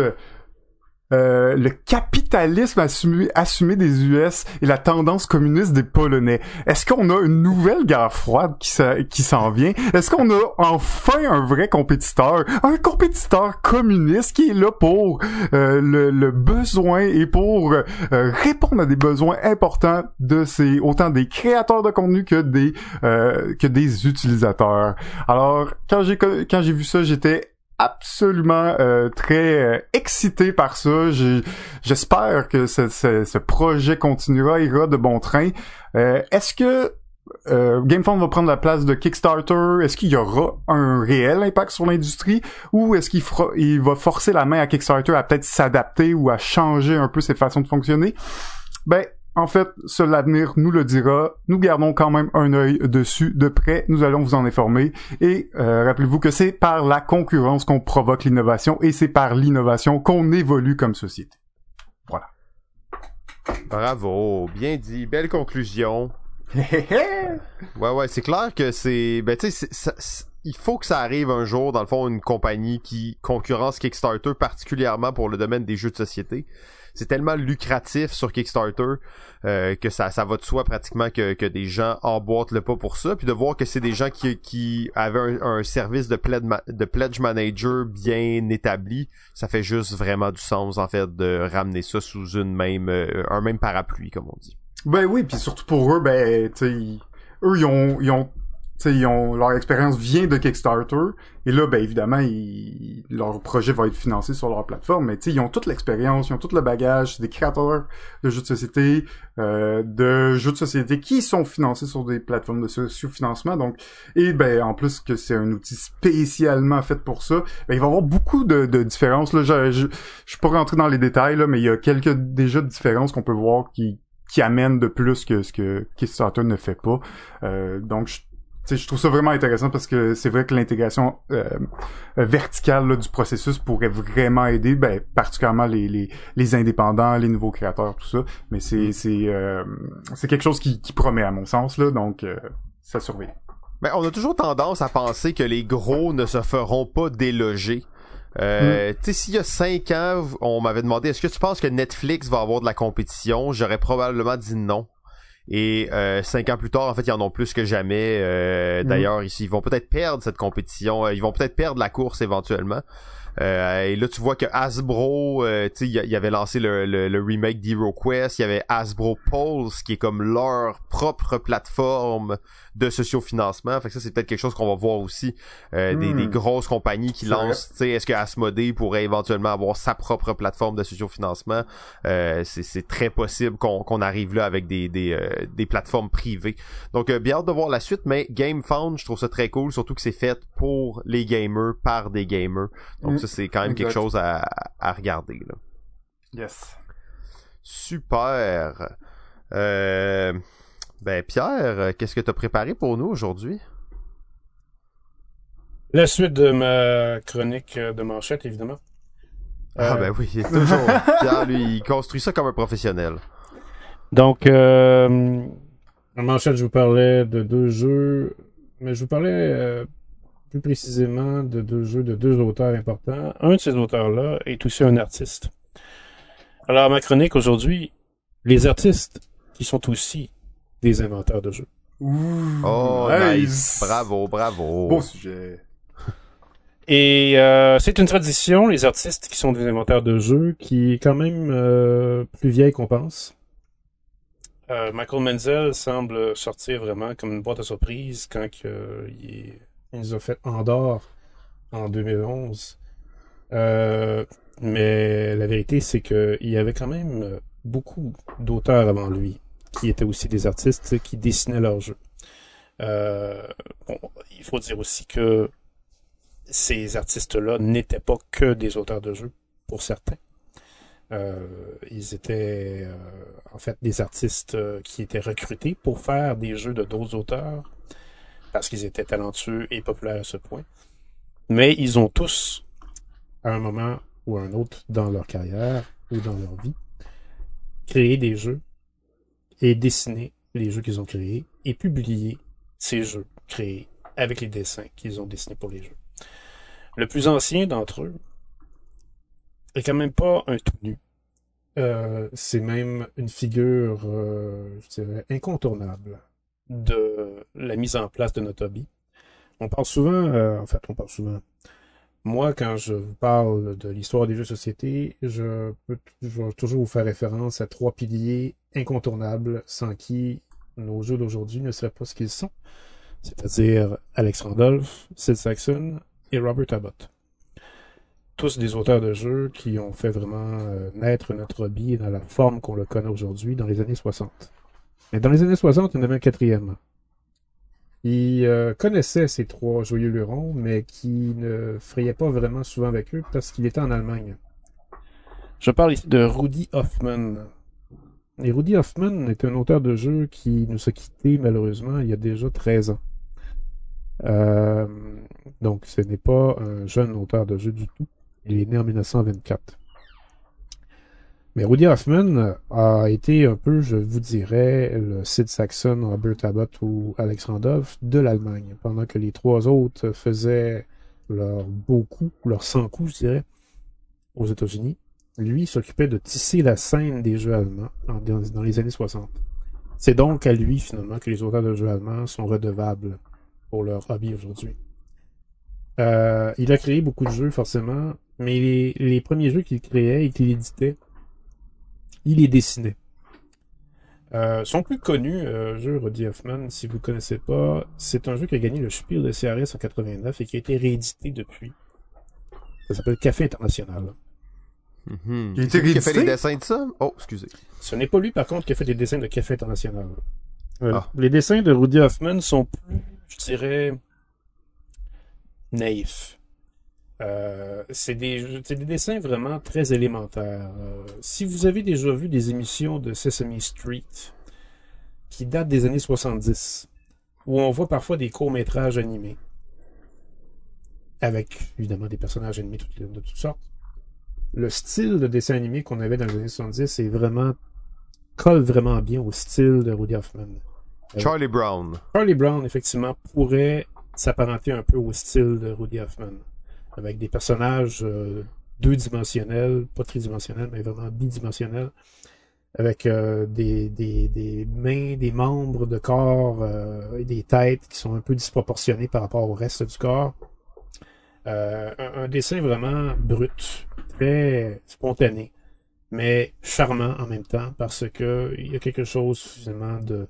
euh, le capitalisme assumé, des US et la tendance communiste des Polonais. Est-ce qu'on a une nouvelle guerre froide qui, qui s'en vient? Est-ce qu'on a enfin un vrai compétiteur? Un compétiteur communiste qui est là pour euh, le, besoin et pour euh, répondre à des besoins importants de ces autant des créateurs de contenu que des que des utilisateurs? Alors quand j'ai quand j'ai vu ça, j'étais absolument euh, très euh, excité par ça. J'espère que ce, ce, projet continuera, ira de bon train. Euh, est-ce que euh, GameFound va prendre la place de Kickstarter? Est-ce qu'il y aura un réel impact sur l'industrie? Ou est-ce qu'il il va forcer la main à Kickstarter à peut-être s'adapter ou à changer un peu ses façons de fonctionner? Ben, en fait, seul l'avenir nous le dira. Nous gardons quand même un œil dessus de près. Nous allons vous en informer. Et euh, rappelez-vous que c'est par la concurrence qu'on provoque l'innovation et c'est par l'innovation qu'on évolue comme société. Voilà. Bravo, bien dit, belle conclusion. ouais, ouais, c'est clair que c'est. Ben, tu sais, il faut que ça arrive un jour, dans le fond, une compagnie qui concurrence Kickstarter, particulièrement pour le domaine des jeux de société c'est tellement lucratif sur Kickstarter euh, que ça, ça va de soi pratiquement que, que des gens emboîtent le pas pour ça. Puis de voir que c'est des gens qui, qui avaient un, service de pledge, de pledge manager bien établi, ça fait juste vraiment du sens en fait de ramener ça sous une même euh, un même parapluie comme on dit. Ben oui, puis surtout pour eux, ben tu eux ils ont, ils ont ils ont, leur expérience vient de Kickstarter. Et là ben évidemment ils, leur projet va être financé sur leur plateforme. Mais ils ont toute l'expérience ils ont tout le bagage. C'est des créateurs de jeux de société euh, de jeux de société qui sont financés sur des plateformes de socio-financement donc et ben en plus que c'est un outil spécialement fait pour ça ben, il va y avoir beaucoup de, de différences. Là je, je, je suis pas rentrer dans les détails là mais il y a quelques déjà de différences qu'on peut voir qui qui amènent de plus que ce que Kickstarter ne fait pas. Euh, donc je je trouve ça vraiment intéressant parce que c'est vrai que l'intégration euh, verticale du processus pourrait vraiment aider, ben, particulièrement les, les, les, indépendants, les nouveaux créateurs, tout ça. Mais c'est mm. c'est euh, quelque chose qui, qui promet à mon sens là, donc euh, ça surveille. Mais on a toujours tendance à penser que les gros ne se feront pas déloger. Euh, mm. Tu sais, s'il y a cinq ans, on m'avait demandé est-ce que tu penses que Netflix va avoir de la compétition? J'aurais probablement dit non. Et euh, cinq ans plus tard, en fait, ils en ont plus que jamais. Euh, mm. D'ailleurs, ils, vont peut-être perdre cette compétition. Euh, ils vont peut-être perdre la course éventuellement. Euh, et là, tu vois que Hasbro, euh, tu sais, il avait lancé le, le, remake d'HeroQuest. Il y avait Hasbro Pulse, qui est comme leur propre plateforme de sociofinancement. Fait que ça, c'est peut-être quelque chose qu'on va voir aussi. Euh, des, des, hmm. grosses compagnies qui lancent, tu sais, est-ce que Asmodee pourrait éventuellement avoir sa propre plateforme de sociofinancement? Euh, c'est très possible qu'on arrive là avec des, des, euh, des plateformes privées. Donc, euh, bien hâte de voir la suite, mais GameFound, je trouve ça très cool, surtout que c'est fait pour les gamers, par des gamers. Donc. Ça, c'est quand même quelque chose à, à regarder. Là. Yes. Super. Euh... Ben Pierre, euh, qu'est-ce que tu as préparé pour nous aujourd'hui? La suite de ma chronique de manchette, évidemment. Ah ben oui, toujours. Pierre, lui, il construit ça comme un professionnel. Donc, euh, en manchette, je vous parlais de deux jeux, mais je vous parlais euh, plus précisément de deux jeux de deux auteurs importants. Un de ces auteurs-là est aussi un artiste. Alors, ma chronique aujourd'hui, les artistes qui sont aussi des inventeurs de jeux. oh, nice. Bravo, bravo. Beau sujet. Et euh, c'est une tradition, les artistes qui sont des inventeurs de jeux, qui est quand même euh, plus vieille qu'on pense. Euh, Michael Menzel semble sortir vraiment comme une boîte à surprise quand il, nous a fait Andorre en 2011. mais la vérité, c'est qu'il y avait quand même beaucoup d'auteurs avant lui qui étaient aussi des artistes qui dessinaient leurs jeux. Euh, bon, il faut dire aussi que ces artistes-là n'étaient pas que des auteurs de jeux, pour certains. Euh, ils étaient euh, en fait des artistes euh, qui étaient recrutés pour faire des jeux de d'autres auteurs parce qu'ils étaient talentueux et populaires à ce point. Mais ils ont tous, à un moment ou à un autre dans leur carrière ou dans leur vie, créé des jeux et dessiner les jeux qu'ils ont créés et publier ces jeux créés avec les dessins qu'ils ont dessinés pour les jeux. Le plus ancien d'entre eux est quand même pas un tout nu. Euh, c'est même une figure, euh, je dirais, incontournable de la mise en place de notre hobby. On parle souvent, euh, en fait, on parle souvent, moi, quand je vous parle de l'histoire des jeux de société, je peux toujours vous faire référence à trois piliers incontournables sans qui nos jeux d'aujourd'hui ne seraient pas ce qu'ils sont. C'est-à-dire Alex Randolph, Sid Saxon et Robert Abbott. Tous des auteurs de jeux qui ont fait vraiment euh, naître notre hobby dans la forme qu'on le connaît aujourd'hui dans les années 60. Et dans les années 60, il y en avait un quatrième. Il euh, connaissait ces trois joyeux lurons, mais qui ne frayait pas vraiment souvent avec eux parce qu'il était en Allemagne. Je parle ici de Rudy Hoffman. Et Rudy Hoffman est un auteur de jeu qui nous a quittés malheureusement il y a déjà 13 ans. Euh, donc ce n'est pas un jeune auteur de jeu du tout. Il est né en 1924. Mais Rudy Hoffman a été un peu, je vous dirais, le Sid Saxon, Robert Abbott ou Alex Randolph de l'Allemagne, pendant que les trois autres faisaient leur beau coup, leur sans coup, je dirais, aux États-Unis. Lui s'occupait de tisser la scène des jeux allemands dans les années 60. C'est donc à lui, finalement, que les auteurs de jeux allemands sont redevables pour leur hobby aujourd'hui. Euh, il a créé beaucoup de jeux, forcément, mais les, les premiers jeux qu'il créait et qu'il éditait il les dessinait. Euh, son plus connu euh, jeu, Roddy Hoffman, si vous ne connaissez pas, c'est un jeu qui a gagné le Spiel de CRS en 89 et qui a été réédité depuis. Ça s'appelle Café International. Mm-hmm. Il qui a fait les dessins de ça? Oh, excusez. Ce n'est pas lui, par contre, qui a fait des dessins de Café International. Euh, ah. Les dessins de Rudy Hoffman sont plus, je dirais, naïfs. Euh, c'est des, des, dessins vraiment très élémentaires. Euh, si vous avez déjà vu des émissions de Sesame Street qui datent des années 70, où on voit parfois des courts-métrages animés, avec évidemment des personnages animés de toutes sortes, le style de dessin animé qu'on avait dans les années 70 est vraiment colle vraiment bien au style de Rudy Hoffman. Euh, Charlie Brown. Charlie Brown, effectivement, pourrait s'apparenter un peu au style de Rudy Hoffman avec des personnages euh, deux-dimensionnels, pas tridimensionnels, mais vraiment bidimensionnels, avec euh, des, des, des, mains, des membres de corps euh, et des têtes qui sont un peu disproportionnés par rapport au reste du corps. Un, un, dessin vraiment brut, très spontané, mais charmant en même temps parce que il y a quelque chose finalement de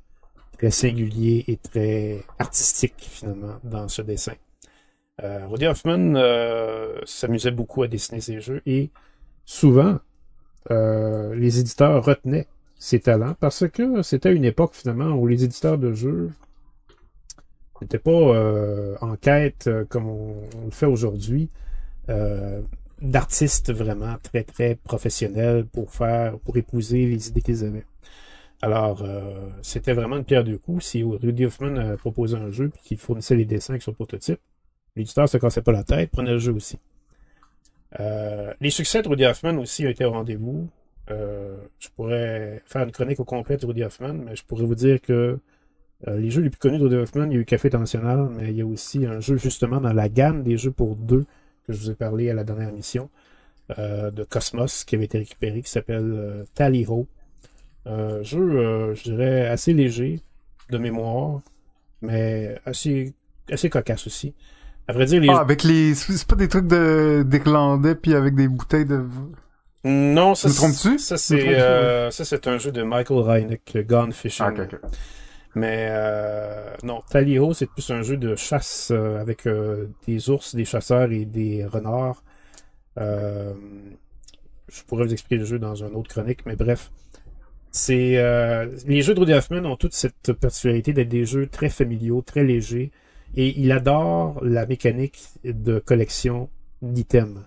très singulier et très artistique finalement dans ce dessin. Euh, Rudy Hoffman euh, s'amusait beaucoup à dessiner ses jeux et souvent, euh, les éditeurs retenaient ses talents parce que c'était une époque finalement où les éditeurs de jeux n'étaient pas en quête comme on, le fait aujourd'hui d'artistes vraiment très très professionnels pour faire pour épouser les idées qu'ils avaient. Alors, c'était vraiment une pierre de coups. Si Rudy Hoffman proposait un jeu et qu'il fournissait les dessins avec son prototype, L'éditeur se cassait pas la tête, prenait le jeu aussi. Euh, les succès de Rudy Hoffman aussi ont été au rendez-vous. Euh, je pourrais faire une chronique au complet de Rudy Hoffman, mais je pourrais vous dire que euh, les jeux les plus connus de Rudy Hoffman, il y a eu Café International, mais il y a aussi un jeu justement dans la gamme des jeux pour deux que je vous ai parlé à la dernière émission de Cosmos qui avait été récupéré, qui s'appelle Tally jeu, je dirais, assez léger de mémoire, mais assez, assez cocasse aussi. À vrai dire, les... Ah, avec les... C'est pas des trucs de d'Irlandais puis avec des bouteilles de... Non, ça, c'est... Ça, c'est, euh, ça, c'est un jeu de Michael Reineck, Gone Fishing. Ah, Mais euh, non, Tally-Ho, c'est plus un jeu de chasse euh, avec des ours, des chasseurs et des renards. Je pourrais vous expliquer le jeu dans un autre chronique, mais bref. C'est les jeux de Rudy Hoffman ont toute cette particularité d'être des jeux très familiaux, très légers, et il adore la mécanique de collection d'items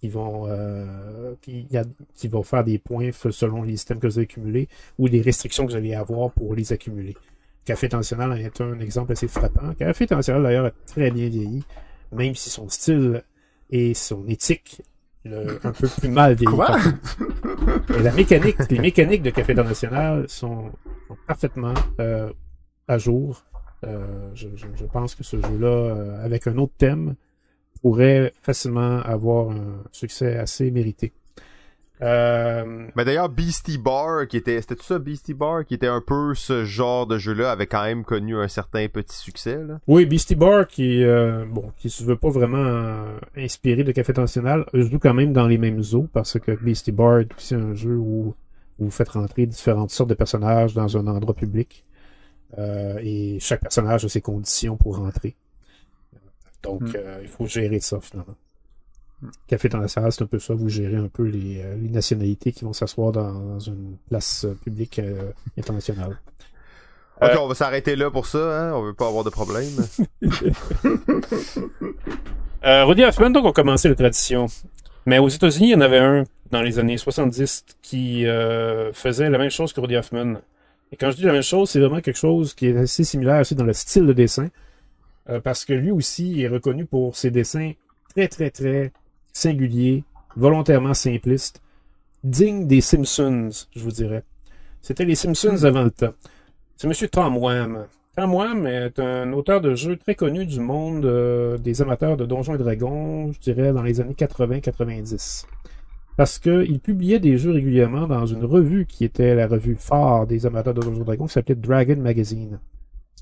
qui vont euh, qui, qui, vont faire des points selon les items que vous avez accumulés ou les restrictions que vous allez avoir pour les accumuler. Café Tensionnel est un exemple assez frappant. Café Tensionnel d'ailleurs a très bien vieilli, même si son style et son éthique un peu plus mal vieilli. Et la mécanique, les mécaniques de Café International sont, sont parfaitement euh, à jour euh, je, pense que ce jeu-là, euh, avec un autre thème, pourrait facilement avoir un succès assez mérité. Euh... Mais d'ailleurs, Beastie Bar, qui était, c'était tout ça, Beastie Bar, qui était un peu ce genre de jeu-là, avait quand même connu un certain petit succès. Là. Oui, Beastie Bar, qui, euh, bon, qui se veut pas vraiment inspiré de Café Tensionnel, joue quand même dans les mêmes eaux, parce que Beastie Bar est aussi un jeu où vous faites rentrer différentes sortes de personnages dans un endroit public. Euh, et chaque personnage a ses conditions pour rentrer. Donc, hmm. euh, il faut gérer ça finalement. Café dans la salle, c'est un peu ça. Vous gérez un peu les, euh, nationalités qui vont s'asseoir dans, une place publique internationale. Ok, Euh, on va s'arrêter là pour ça, hein? On veut pas avoir de problème. Euh, Rudy Hoffman, donc, ont commencé la tradition. Mais aux États-Unis, il y en avait un dans les années 70 qui euh, faisait la même chose que Rudy Hoffman. Et quand je dis la même chose, c'est vraiment quelque chose qui est assez similaire aussi dans le style de dessin. Euh, parce que lui aussi est reconnu pour ses dessins très, très, très singuliers, volontairement simplistes, dignes des Simpsons, je vous dirais. C'était les Simpsons avant le temps. C'est Monsieur Tom Wham. Tom Wham est un auteur de jeux très connu du monde euh, des amateurs de Donjons et Dragons, je dirais dans les années 80-90. Parce qu'il publiait des jeux régulièrement dans une revue qui était la revue phare des amateurs de Donjons Dragons, qui s'appelait Dragon Magazine.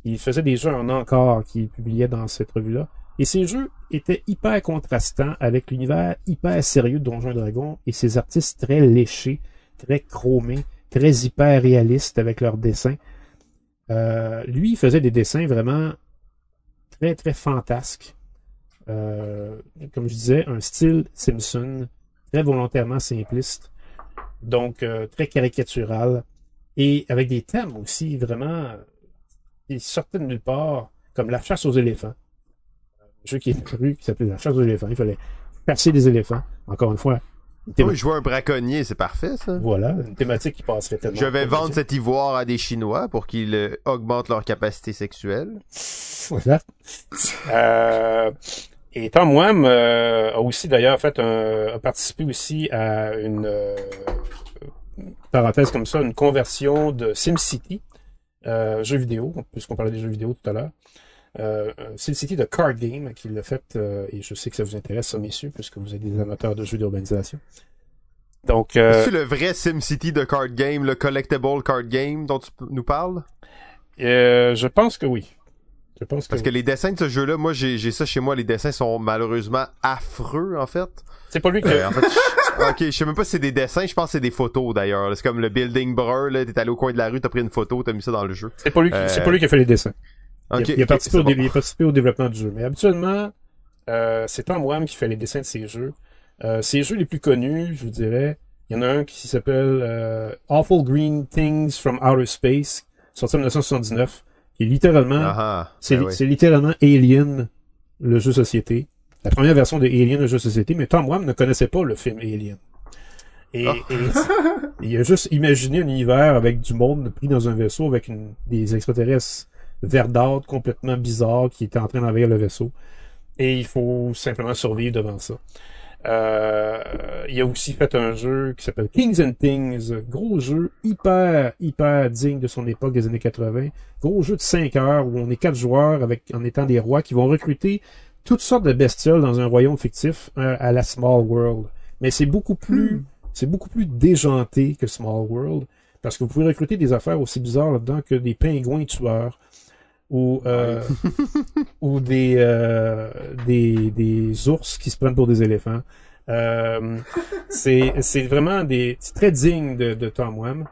Il faisait des jeux en encore qu'il publiait dans cette revue-là. Et ces jeux étaient hyper contrastants avec l'univers hyper sérieux de Donjons Dragons et ces artistes très léchés, très chromés, très hyper réalistes avec leurs dessins. Euh, lui, il faisait des dessins vraiment très, très fantasques. Euh, comme je disais, un style Simpson, très volontairement simpliste, donc euh, très caricatural, et avec des thèmes aussi vraiment qui sortaient de nulle part, comme la chasse aux éléphants. Un jeu qui est paru qui s'appelait la chasse aux éléphants. Il fallait chasser des éléphants. Encore une fois, une théma- Oui, je vois un braconnier, c'est parfait, ça. voilà, une thématique qui passerait tellement. Je vais vendre cet ivoire à des Chinois pour qu'ils euh, augmentent leur capacité sexuelle. Voilà. Euh, et Tom Wham euh, a aussi d'ailleurs fait un, a participé aussi à une euh, parenthèse comme ça, une conversion de SimCity, euh, jeu vidéo, puisqu'on parlait des jeux vidéo tout à l'heure. Euh, SimCity de Card Game qu'il a fait, euh, et je sais que ça vous intéresse, ça, messieurs, puisque vous êtes des amateurs de jeux d'urbanisation. Donc, euh, C'est le vrai SimCity de card game, le collectible card game dont tu nous parles? euh, je pense que oui. Je pense que, Parce que les dessins de ce jeu-là, moi j'ai ça chez moi, les dessins sont malheureusement affreux en fait. c'est pas lui qui Euh, en fait, je- ok, je sais même pas si c'est des dessins, je pense que c'est des photos d'ailleurs. C'est comme le building brun, là, t'es allé au coin de la rue, t'as pris une photo, t'as mis ça dans le jeu. c'est pas lui qui, Euh, c'est pas lui qui a fait les dessins. Il, a, il a ok, participé au, dé- bon. il a participé au développement du jeu. Mais habituellement, euh, c'est Tom Wham qui fait les dessins de ces jeux. Euh, ces jeux les plus connus, je vous dirais, il y en a un qui s'appelle Awful Green Things from Outer Space, sorti en 1979, littéralement, Ah, ah, c'est ben li- oui. c'est littéralement Alien, le jeu société. La première version de Alien, le jeu société, mais Tom Wham ne connaissait pas le film Alien. Et, Ah. et il a juste imaginé un univers avec du monde pris dans un vaisseau avec une- des extraterrestres verdâtres complètement bizarres qui étaient en train d'envahir le vaisseau. Et il faut simplement survivre devant ça. Euh, il a aussi fait un jeu qui s'appelle Kings and Things. Gros jeu hyper, hyper digne de son époque des années 80. Gros jeu de 5 heures où on est quatre joueurs avec, en étant des rois qui vont recruter toutes sortes de bestioles dans un royaume fictif euh, à la Small World. Mais c'est beaucoup plus, c'est beaucoup plus déjanté que Small World parce que vous pouvez recruter des affaires aussi bizarres là-dedans que des pingouins tueurs ou euh, ou des, euh, des des ours qui se prennent pour des éléphants. Euh, c'est c'est vraiment des très digne de, de Tom Wham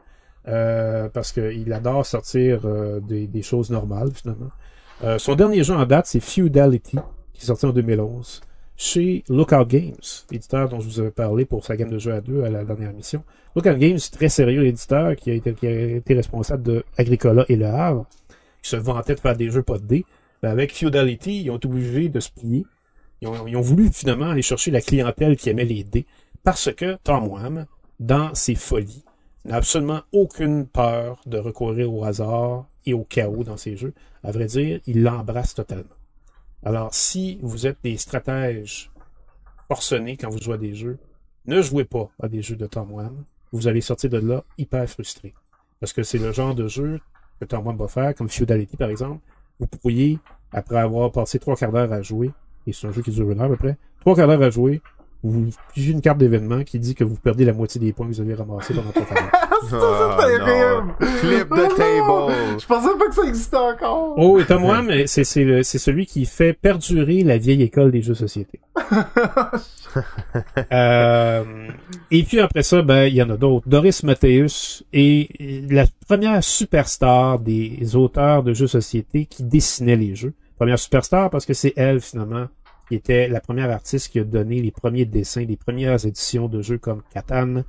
parce qu'il adore sortir des, des choses normales finalement. Son dernier jeu en date c'est Feudality qui est sorti en 2011 chez Lookout Games, éditeur dont je vous avais parlé pour sa gamme de jeux à deux à la dernière émission. Lookout Games, très sérieux éditeur qui a été, qui a été responsable de Agricola et Le Havre, qui se vantait de faire des jeux pas de dés. Avec Feudality, ils ont été obligés de se plier. Ils ont, ils ont voulu finalement aller chercher la clientèle qui aimait les dés, parce que Tom Wham, dans ses folies, n'a absolument aucune peur de recourir au hasard et au chaos dans ses jeux. À vrai dire, il l'embrasse totalement. Alors, si vous êtes des stratèges forcenés quand vous jouez à des jeux, ne jouez pas à des jeux de Tom Wham. Vous allez sortir de là hyper frustré. Parce que c'est le genre de jeu que Tom Wham va faire, comme Feudality par exemple. Vous pourriez, après avoir passé trois quarts d'heure à jouer, et c'est un jeu qui dure une heure à peu près, trois quarts d'heure à jouer, vous pigez une carte d'événement qui dit que vous perdez la moitié des points que vous avez ramassés pendant trois quarts d'heure. Ah, terrible. non. Flip the table. Je pensais pas que ça existait encore. Oh, et Tom Wham, c'est, c'est, le- c'est celui qui fait perdurer la vieille école des jeux société. Euh, et puis après ça, ben, il y en a d'autres. Doris Matthäus est la première superstar des auteurs de jeux société qui dessinaient les jeux. Première superstar parce que c'est elle, finalement, qui était la première artiste qui a donné les premiers dessins, les premières éditions de jeux comme Catan,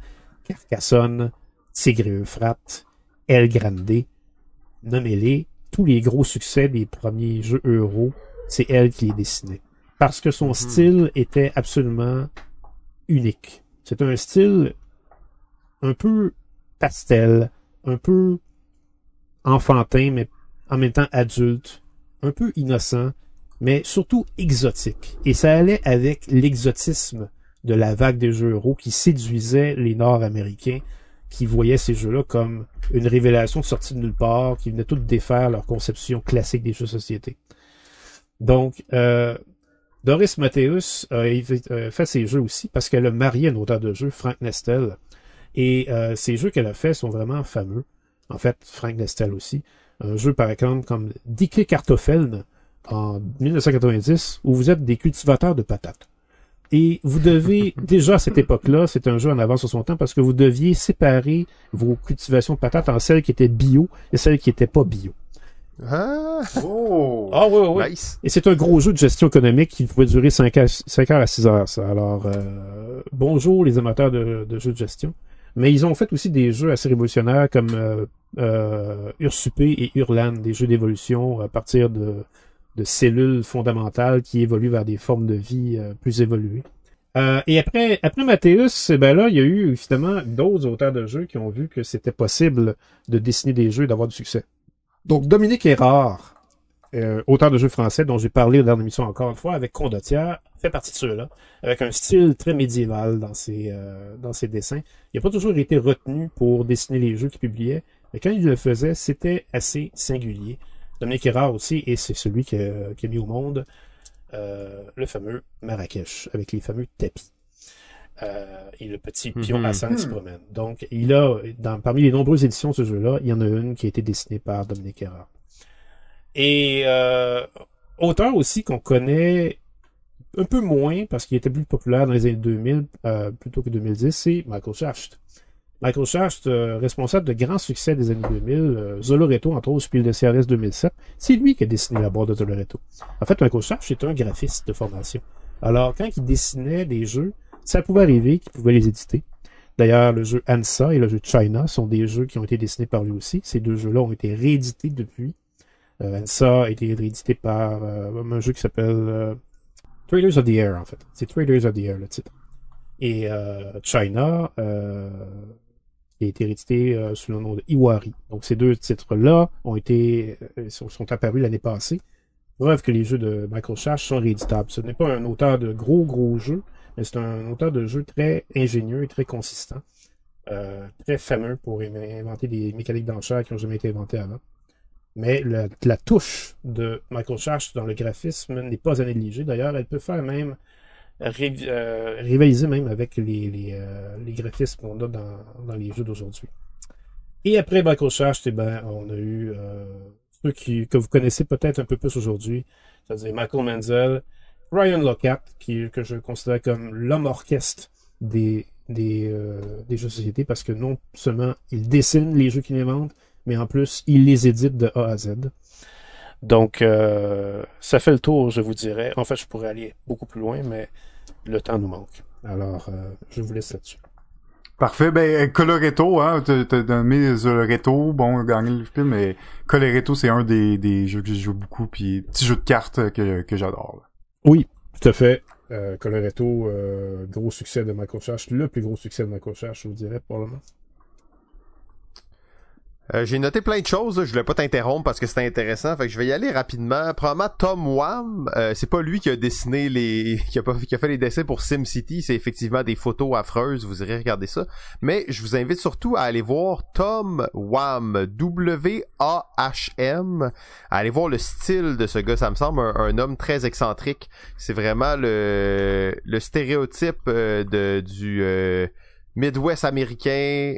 Carcassonne, Tigre et Euphrate, El Grande. nommez-les, tous les gros succès des premiers jeux euro, c'est elle qui les dessinait. Parce que son style était absolument unique. C'est un style un peu pastel, un peu enfantin, mais en même temps adulte, un peu innocent, mais surtout exotique. Et ça allait avec l'exotisme de la vague des jeux euro qui séduisait les Nord-Américains qui voyaient ces jeux-là comme une révélation sortie de nulle part, qui venait tout défaire leur conception classique des jeux de société. Donc, euh, Doris Matthäus a euh, fait ses jeux aussi parce qu'elle a marié un auteur de jeux, Frank Nestel. Et euh, ces jeux qu'elle a fait sont vraiment fameux. En fait, Frank Nestel aussi. Un jeu, par exemple, comme Dicke Kartoffeln en 1990, où vous êtes des cultivateurs de patates. Et vous devez, déjà à cette époque-là, c'est un jeu en avance sur son temps parce que vous deviez séparer vos cultivations de patates en celles qui étaient bio et celles qui n'étaient pas bio. Ah, Oh! Ah oui, oui, oui. nice. Et c'est un gros jeu de gestion économique qui pouvait durer 5 heures, 5 heures à 6 heures. Ça. Alors, euh, bonjour les amateurs de, de jeux de gestion. Mais ils ont fait aussi des jeux assez révolutionnaires comme euh, euh, Ursupé et Urlan, des jeux d'évolution à partir de, de cellules fondamentales qui évoluent vers des formes de vie euh, plus évoluées. Euh, et après, après Mathéus, eh ben là, il y a eu évidemment d'autres auteurs de jeux qui ont vu que c'était possible de dessiner des jeux et d'avoir du succès. Donc Dominique Erard, euh, auteur de jeux français dont j'ai parlé dans l'émission encore une fois, avec Condottière, fait partie de ceux-là, avec un style très médiéval dans ses, euh, dans ses dessins. Il n'a pas toujours été retenu pour dessiner les jeux qu'il publiait, mais quand il le faisait, c'était assez singulier. Dominique Erard aussi, et c'est celui qui a, qui a mis au monde euh, le fameux Marrakech, avec les fameux tapis. Euh, et le petit pion Mhm. Hassan qui se promène. Donc, il a, dans, parmi les nombreuses éditions de ce jeu-là, il y en a une qui a été dessinée par Dominique Erard. Et euh, auteur aussi qu'on connaît un peu moins, parce qu'il était plus populaire dans les années 2000 euh, plutôt que 2010, c'est Michael Schacht. Schacht, euh, responsable de grands succès des années 2000, euh, Zoloreto, entre autres, Spiel de CRS 2007, c'est lui qui a dessiné la boîte de Zoloreto. En fait, Schacht, c'est un graphiste de formation. Alors, quand il dessinait des jeux, ça pouvait arriver qu'il pouvait les éditer. D'ailleurs, le jeu Ansa et le jeu China sont des jeux qui ont été dessinés par lui aussi. Ces deux jeux-là ont été réédités depuis. Euh, Ansa a été réédité par euh, un jeu qui s'appelle euh, Traders of the Air, en fait. C'est Traders of the Air, le titre. Et China a été réédité euh, sous le nom de Iwari. Donc ces deux titres-là ont été euh, sont, apparus l'année passée. Preuve que les jeux de Michael sont rééditables. Ce n'est pas un auteur de gros, gros jeux, mais c'est un auteur de jeux très ingénieux et très consistant. Euh, très fameux pour in- inventer des mécaniques d'enchères qui n'ont jamais été inventées avant. Mais la, touche de Michael dans le graphisme n'est pas à négliger. D'ailleurs, elle peut faire même ré- euh, rivaliser même avec les, les, euh, les graphismes qu'on a dans, dans les jeux d'aujourd'hui. Et après Shash, eh ben, on a eu euh, ceux qui, que vous connaissez peut-être un peu plus aujourd'hui, c'est-à-dire Michael Menzel, Ryan Lockhart, qui, que je considère comme l'homme orchestre des, des, euh, des jeux de société, parce que non seulement il dessine les jeux qu'il invente, mais en plus, il les édite de A à Z. Donc, euh, ça fait le tour, je vous dirais. En fait, je pourrais aller beaucoup plus loin, mais le temps nous manque. Alors, euh, je vous laisse là-dessus. Parfait. Ben, Coloretto, hein, t'as nommé Zoloretto, bon, gagné le film, mais Coloretto, c'est un des, des jeux que je joue beaucoup, puis petit jeu de cartes que, que j'adore. Oui, tout à fait. Euh, Coloretto, euh, gros succès de Michael Shash, le plus gros succès de Michael Shash, je vous dirais, probablement. Euh, j'ai noté plein de choses, là. je voulais pas t'interrompre parce que c'était intéressant, fait que je vais y aller rapidement. Probablement Tom Wham, euh, c'est pas lui qui a dessiné les, qui a, pas... qui a fait les dessins pour SimCity, c'est effectivement des photos affreuses, vous irez regarder ça. Mais je vous invite surtout à aller voir Tom Wham, W-A-H-M, à aller voir le style de ce gars, ça me semble un, homme très excentrique. C'est vraiment le, le stéréotype euh, de du euh, Midwest américain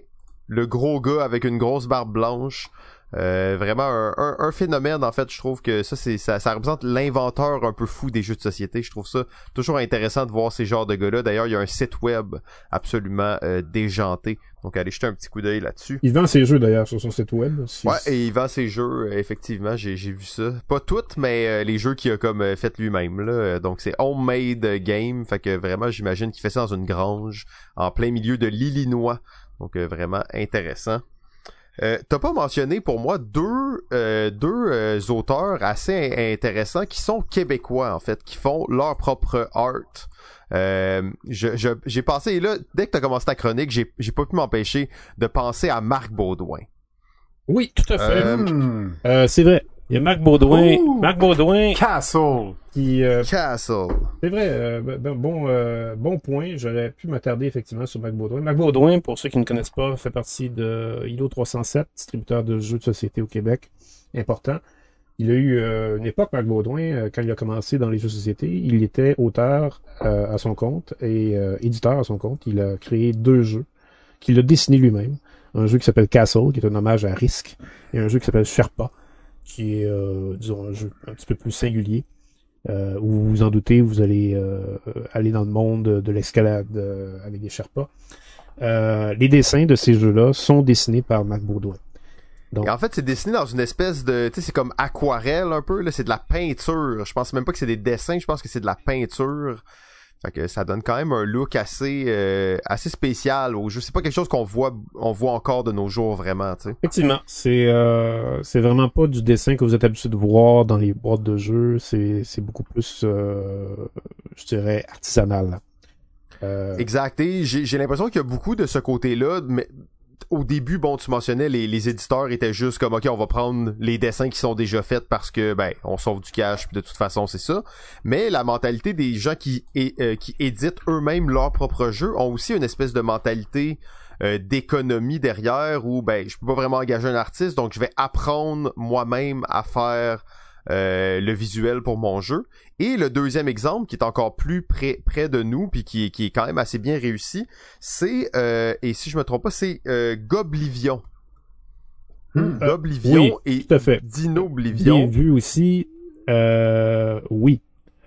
le gros gars avec une grosse barbe blanche. Euh, vraiment un, un- un phénomène en fait je trouve que ça c'est ça, ça représente l'inventeur un peu fou des jeux de société je trouve ça toujours intéressant de voir ces genres de gars là d'ailleurs il y a un site web absolument euh, déjanté donc allez jeter un petit coup d'œil là-dessus Il vend ses jeux d'ailleurs sur son site web. Si- Ouais, et il vend ses jeux, euh, effectivement, j'ai j'ai vu ça. Pas toutes, mais euh, les jeux qu'il a comme fait lui-même là. Donc c'est homemade game, fait que vraiment j'imagine qu'il fait ça dans une grange en plein milieu de l'Illinois. Donc euh, vraiment intéressant. Euh, T'as pas mentionné pour moi deux euh, deux euh, auteurs assez in- intéressants qui sont québécois en fait, qui font leur propre art. Euh, je- j'ai pensé et là dès que t'as commencé ta chronique, j'ai j'ai pas pu m'empêcher de penser à Marc Baudouin. Oui, tout à fait. Euh, Hmm. Euh, c'est vrai. Il y a Marc Baudouin. Ouh. Marc Baudouin Castle. qui... euh, Castle. c'est vrai, euh, ben- ben, bon, euh, bon point. J'aurais pu m'attarder effectivement sur Marc Baudouin. Marc Baudouin, pour ceux qui ne connaissent pas, fait partie de ILO 307, distributeur de jeux de société au Québec. Important. Il a eu euh, une époque, Marc Baudouin, euh, quand il a commencé dans les jeux de société, il était auteur euh, à son compte et euh, éditeur à son compte. Il a créé deux jeux qu'il a dessinés lui-même. Un jeu qui s'appelle Castle, qui est un hommage à Risk, et un jeu qui s'appelle Sherpa, qui est, euh, disons, un jeu un petit peu plus singulier, euh, où vous vous en doutez, vous allez euh, aller dans le monde de l'escalade euh, avec des Sherpas. Euh, les dessins de ces jeux-là sont dessinés par Marc Baudouin. Donc, en fait, c'est dessiné dans une espèce de, tu sais, c'est comme aquarelle un peu là, c'est de la peinture. Je pense même pas que c'est des dessins, je pense que c'est de la peinture. Fait que ça donne quand même un look assez euh, assez spécial au jeu. C'est pas quelque chose qu'on voit on voit encore de nos jours vraiment, tu sais. Effectivement, c'est euh, c'est vraiment pas du dessin que vous êtes habitué de voir dans les boîtes de jeux. C'est c'est beaucoup plus, euh, je dirais, artisanal. Euh, Exact. Et j'ai j'ai l'impression qu'il y a beaucoup de ce côté-là, mais au début, bon, tu mentionnais les, les éditeurs étaient juste comme ok, on va prendre les dessins qui sont déjà faits parce que ben on sauve du cash, puis de toute façon c'est ça. Mais la mentalité des gens qui euh, éditent eux-mêmes leur propre jeu ont aussi une espèce de mentalité euh, d'économie derrière où ben je peux pas vraiment engager un artiste, donc je vais apprendre moi-même à faire euh, le visuel pour mon jeu. Et le deuxième exemple, qui est encore plus près, près de nous, puis qui, est- qui est quand même assez bien réussi, c'est, euh, et si je me trompe pas, c'est euh, Goblivion. Hmm. Euh, Goblivion et fait. Bien Dinoblivion. vu aussi. Euh, oui.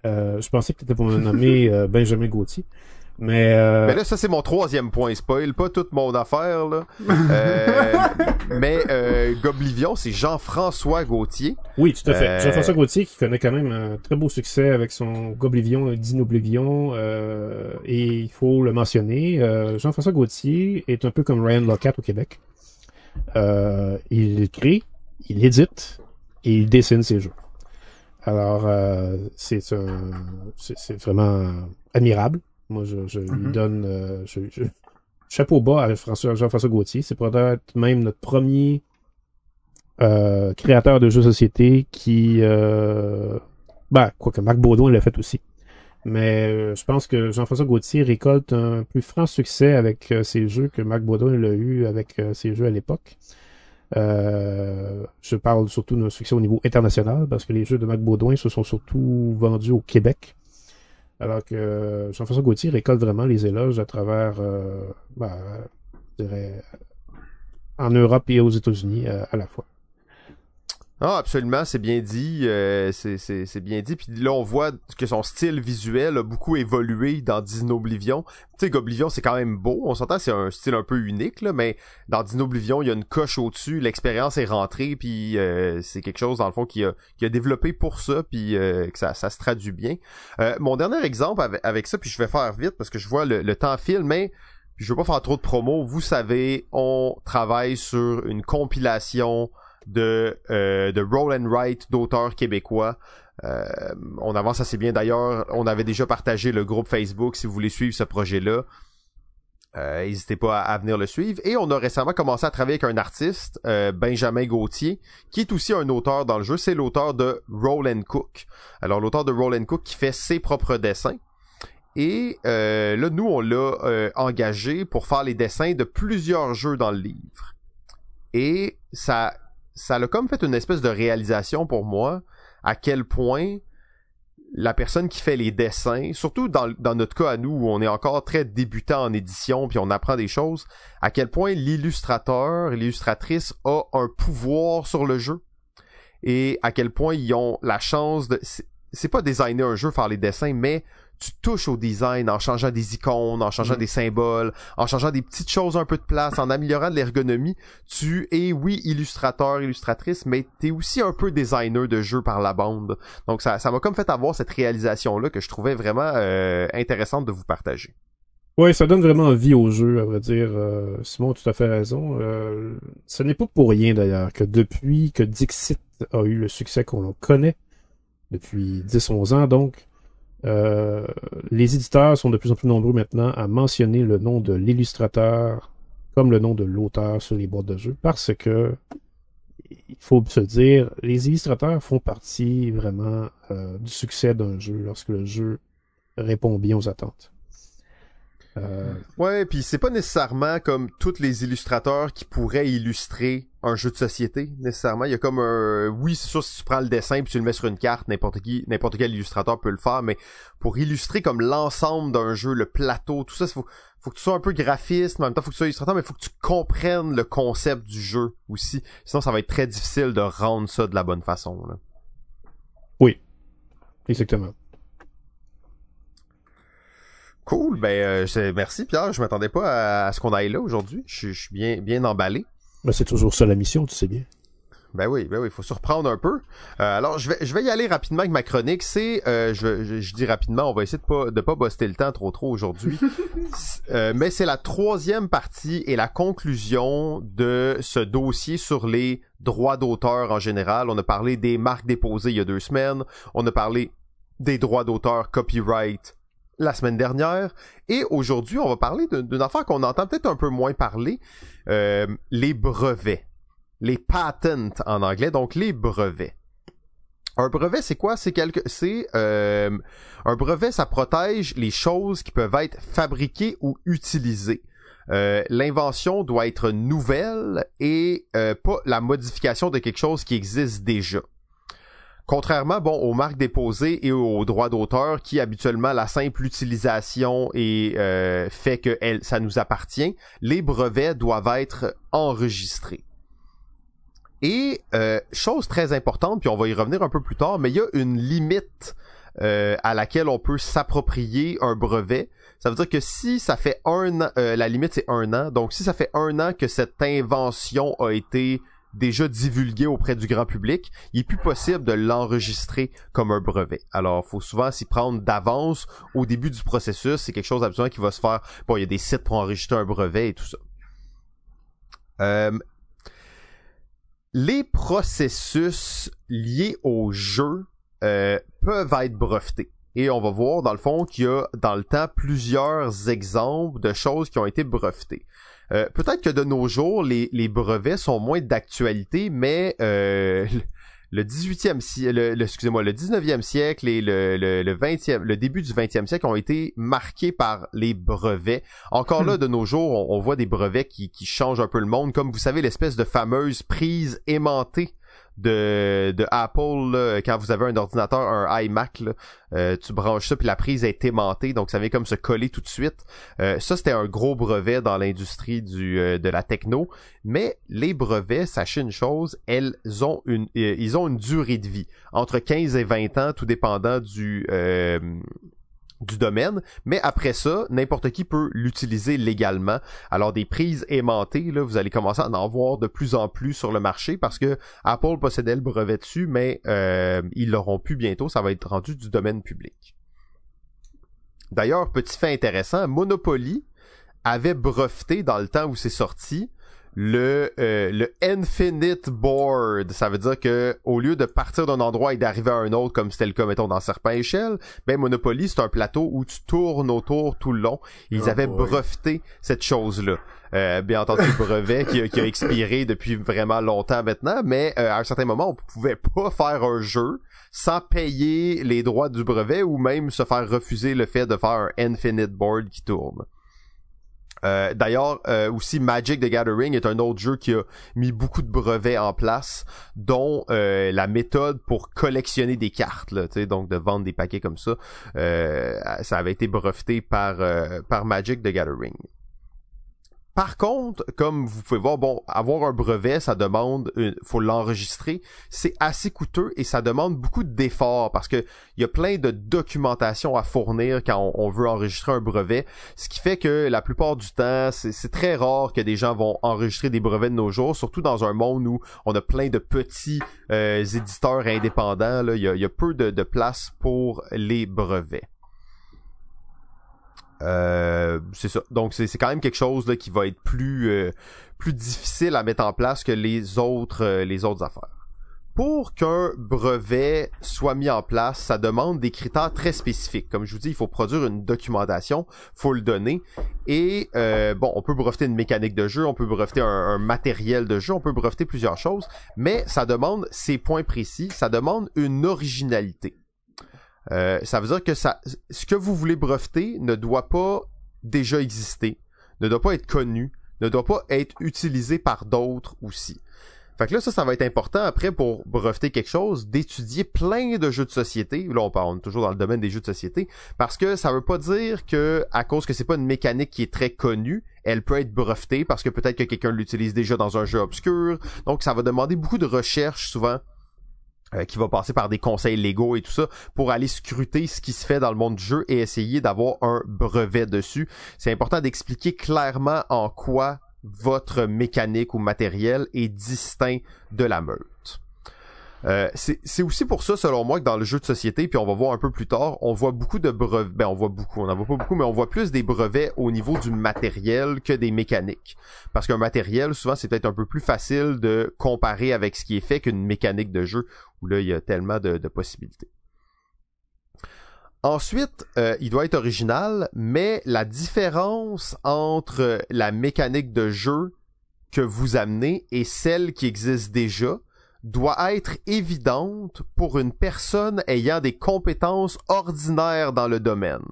Euh, je pensais que tu étais pour me nommer euh, Benjamin Gauthier. Mais, euh, Mais là, ça c'est mon troisième point. Spoil pas toute mon affaire là. Euh, mais euh, Goblivion, c'est Jean-François Gauthier. oui, tout à fait. euh, Jean-François Gauthier qui connaît quand même un très beau succès avec son Goblivion et Dinoblivion. Euh, et il faut le mentionner. euh, Jean-François Gauthier est un peu comme Ryan Lockhart au Québec. Euh, il écrit, il édite et il dessine ses jeux. Alors, euh, c'est un, c'est c'est vraiment admirable. Moi, je, je lui Mhm. donne, euh, je, je- chapeau bas à François, Jean-François Gauthier. C'est peut-être même notre premier euh, créateur de jeux de société qui, euh, ben, quoique Marc Baudouin l'a fait aussi. Mais euh, je pense que Jean-François Gauthier récolte un plus franc succès avec ses jeux que Marc Baudouin l'a eu avec ses jeux à l'époque. Euh, je parle surtout d'un succès au niveau international parce que les jeux de Marc Baudouin se sont surtout vendus au Québec. Alors que euh, Jean-François Gauthier récolte vraiment les éloges à travers, euh, ben, dirais, en Europe et aux États-Unis euh, à la fois. Ah, absolument, c'est bien dit, euh, c'est bien dit. Puis là, on voit que son style visuel a beaucoup évolué dans Dinoblivion. Tu sais, Goblivion, c'est quand même beau. On s'entend, c'est un style un peu unique, là, mais dans Dinoblivion, il y a une coche au-dessus. L'expérience est rentrée, puis euh, c'est quelque chose, dans le fond, qui a, qui a développé pour ça, puis euh, que ça, ça se traduit bien. Euh, mon dernier exemple avec, ça, puis je vais faire vite parce que je vois le, le temps file, mais je veux pas faire trop de promo. Vous savez, on travaille sur une compilation de, euh, de roll and write d'auteurs québécois. Euh, on avance assez bien. D'ailleurs, on avait déjà partagé le groupe Facebook si vous voulez suivre ce projet-là. Euh, N'hésitez pas à, venir le suivre. Et on a récemment commencé à travailler avec un artiste, Benjamin Gauthier, qui est aussi un auteur dans le jeu. C'est l'auteur de Roll and Cook. Alors, l'auteur de Roll and Cook qui fait ses propres dessins. Et là, nous, on l'a engagé pour faire les dessins de plusieurs jeux dans le livre. Et ça, ça a comme fait une espèce de réalisation pour moi à quel point la personne qui fait les dessins, surtout dans, notre cas à nous où on est encore très débutant en édition puis on apprend des choses, à quel point l'illustrateur l'illustratrice a un pouvoir sur le jeu. Et à quel point ils ont la chance de c'est pas designer un jeu faire les dessins mais tu touches au design en changeant des icônes, en changeant Mm. des symboles, en changeant des petites choses un peu de place, en améliorant de l'ergonomie. Tu es, oui, illustrateur, illustratrice, mais t'es aussi un peu designer de jeu par la bande. Donc ça ça m'a comme fait avoir cette réalisation-là que je trouvais vraiment euh, intéressante de vous partager. Oui, ça donne vraiment vie au jeu, à vrai dire. Euh, Simon a tout à fait raison. Euh, ce n'est pas pour rien d'ailleurs que depuis que Dixit a eu le succès qu'on connaît, depuis 10-11 ans donc, euh, les éditeurs sont de plus en plus nombreux maintenant à mentionner le nom de l'illustrateur comme le nom de l'auteur sur les boîtes de jeu parce que il faut se dire, les illustrateurs font partie vraiment euh, du succès d'un jeu lorsque le jeu répond bien aux attentes. Euh... Ouais, puis c'est pas nécessairement comme tous les illustrateurs qui pourraient illustrer un jeu de société nécessairement. Il y a comme un oui, c'est sûr si tu prends le dessin puis tu le mets sur une carte, n'importe qui, n'importe quel illustrateur peut le faire, mais pour illustrer comme l'ensemble d'un jeu, le plateau, tout ça, faut faut que tu sois un peu graphiste, mais en même temps faut que tu sois illustrateur, mais faut que tu comprennes le concept du jeu aussi. Sinon ça va être très difficile de rendre ça de la bonne façon. Là. Oui. Exactement. Cool, ben euh, merci Pierre, je m'attendais pas à, ce qu'on aille là aujourd'hui. Je, suis bien bien emballé. Ben, c'est toujours ça la mission, tu sais bien. Ben oui, ben oui, il faut surprendre un peu. Euh, alors je vais je vais y aller rapidement avec ma chronique. C'est euh, je, je, dis rapidement, on va essayer de pas de pas buster le temps trop trop aujourd'hui. euh, mais c'est la troisième partie et la conclusion de ce dossier sur les droits d'auteur en général. On a parlé des marques déposées il y a deux semaines. On a parlé des droits d'auteur copyright la semaine dernière. Et aujourd'hui, on va parler d'une affaire qu'on entend peut-être un peu moins parler, euh, les brevets. Les patents en anglais, donc les brevets. Un brevet, c'est quoi? C'est quelque, c'est euh, un brevet, ça protège les choses qui peuvent être fabriquées ou utilisées. Euh, l'invention doit être nouvelle et pas la modification de quelque chose qui existe déjà. Contrairement, bon, aux marques déposées et aux droits d'auteur, qui habituellement la simple utilisation et euh, fait que ça nous appartient, les brevets doivent être enregistrés. Et euh, chose très importante, puis on va y revenir un peu plus tard, mais il y a une limite euh, à laquelle on peut s'approprier un brevet. Ça veut dire que si ça fait un an, la limite c'est un an, donc si ça fait un an que cette invention a été déjà divulgué auprès du grand public, il est plus possible de l'enregistrer comme un brevet. Alors, faut souvent s'y prendre d'avance au début du processus. C'est quelque chose absolument qui va se faire. Bon, il y a des sites pour enregistrer un brevet et tout ça. Euh, les processus liés au jeu euh, peuvent être brevetés. Et on va voir dans le fond qu'il y a dans le temps plusieurs exemples de choses qui ont été brevetées. Euh, peut-être que de nos jours, les, les brevets sont moins d'actualité, mais euh, le 18e siècle, le, excusez-moi, le 19e siècle et le, le, le 20e, le début du 20e siècle ont été marqués par les brevets. Encore là, hmm. de nos jours, on, voit des brevets qui, qui changent un peu le monde, comme vous savez, l'espèce de fameuse prise aimantée de, de Apple quand vous avez un ordinateur, un iMac, euh, tu branches ça puis la prise est aimantée, donc ça vient comme se coller tout de suite. Euh, ça c'était un gros brevet dans l'industrie du euh, de la techno, mais les brevets, sachez une chose, elles ont une ils ont une durée de vie entre 15 et 20 ans, tout dépendant du du domaine, mais après ça, n'importe qui peut l'utiliser légalement. Alors des prises aimantées, là, vous allez commencer à en voir de plus en plus sur le marché parce que Apple possédait le brevet dessus, mais euh, ils l'auront plus bientôt, ça va être rendu du domaine public. D'ailleurs, petit fait intéressant, Monopoly avait breveté dans le temps où c'est sorti le euh, le infinite board, ça veut dire que au lieu de partir d'un endroit et d'arriver à un autre comme c'était le cas mettons dans Serpent Échelle, ben Monopoly c'est un plateau où tu tournes autour tout le long. Ils oh avaient breveté cette chose-là. Euh, bien entendu le brevet qui, a, qui, a expiré depuis vraiment longtemps maintenant, mais euh, à un certain moment on pouvait pas faire un jeu sans payer les droits du brevet ou même se faire refuser le fait de faire un infinite board qui tourne. Euh, d'ailleurs, euh, aussi Magic the Gathering est un autre jeu qui a mis beaucoup de brevets en place, dont euh, la méthode pour collectionner des cartes, là, donc de vendre des paquets comme ça. ça avait été breveté par, par Magic the Gathering. Par contre, comme vous pouvez voir, bon, avoir un brevet, ça demande, il faut l'enregistrer, c'est assez coûteux et ça demande beaucoup d'efforts parce que il y a plein de documentation à fournir quand on, veut enregistrer un brevet, ce qui fait que la plupart du temps, c'est très rare que des gens vont enregistrer des brevets de nos jours, surtout dans un monde où on a plein de petits euh, éditeurs indépendants. Là, il y a, peu de place pour les brevets. Euh, c'est ça. Donc c'est quand même quelque chose qui va être plus euh, plus difficile à mettre en place que les autres euh, les autres affaires. Pour qu'un brevet soit mis en place, ça demande des critères très spécifiques. Comme je vous dis, il faut produire une documentation, faut le donner. Et bon, on peut breveter une mécanique de jeu, on peut breveter un, un, matériel de jeu, on peut breveter plusieurs choses, mais ça demande ces points précis, ça demande une originalité. Euh, ça veut dire que ça, ce que vous voulez breveter ne doit pas déjà exister, ne doit pas être connu, ne doit pas être utilisé par d'autres aussi. Fait que là, ça, ça va être important après pour breveter quelque chose, d'étudier plein de jeux de société. Là, on parle toujours dans le domaine des jeux de société, parce que ça veut pas dire que, à cause que c'est pas une mécanique qui est très connue, elle peut être brevetée parce que peut-être que quelqu'un l'utilise déjà dans un jeu obscur. Donc, ça va demander beaucoup de recherche souvent euh, qui va passer par des conseils légaux et tout ça pour aller scruter ce qui se fait dans le monde du jeu et essayer d'avoir un brevet dessus. C'est important d'expliquer clairement en quoi votre mécanique ou matériel est distinct de la meute. Euh, c'est aussi pour ça, selon moi, que dans le jeu de société, puis on va voir un peu plus tard, on voit beaucoup de brevets. Ben, on voit beaucoup, on n'en voit pas beaucoup, mais on voit plus des brevets au niveau du matériel que des mécaniques. Parce qu'un matériel, souvent, c'est peut-être un peu plus facile de comparer avec ce qui est fait qu'une mécanique de jeu, où là, il y a tellement de, possibilités. Ensuite, euh, il doit être original, mais la différence entre la mécanique de jeu que vous amenez et celle qui existe déjà, doit être évidente pour une personne ayant des compétences ordinaires dans le domaine.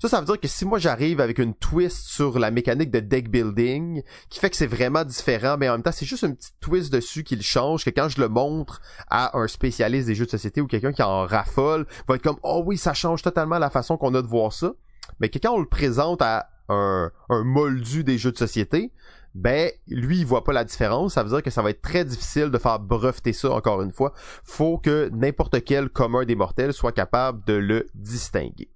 Ça, ça veut dire que si moi j'arrive avec une twist sur la mécanique de deck building, qui fait que c'est vraiment différent, mais en même temps c'est juste une petite twist dessus qui le change, que quand je le montre à un spécialiste des jeux de société ou quelqu'un qui en raffole, va être comme oh oui ça change totalement la façon qu'on a de voir ça. Mais que quand on le présente à un, un moldu des jeux de société, ben lui il voit pas la différence, ça veut dire que ça va être très difficile de faire breveter ça encore une fois. Faut que n'importe quel commun des mortels soit capable de le distinguer.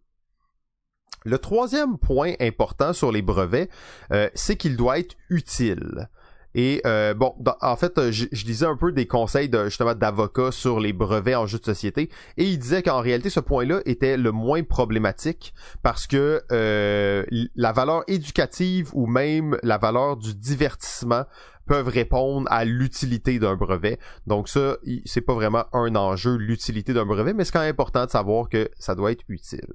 Le troisième point important sur les brevets, euh, c'est qu'il doit être utile. Et euh, bon, en fait, je, je, lisais un peu des conseils de justement d'avocats sur les brevets en jeu de société, et il disait qu'en réalité, ce point-là était le moins problématique parce que euh, la valeur éducative ou même la valeur du divertissement peuvent répondre à l'utilité d'un brevet. Donc ça, c'est pas vraiment un enjeu l'utilité d'un brevet, mais c'est quand même important de savoir que ça doit être utile.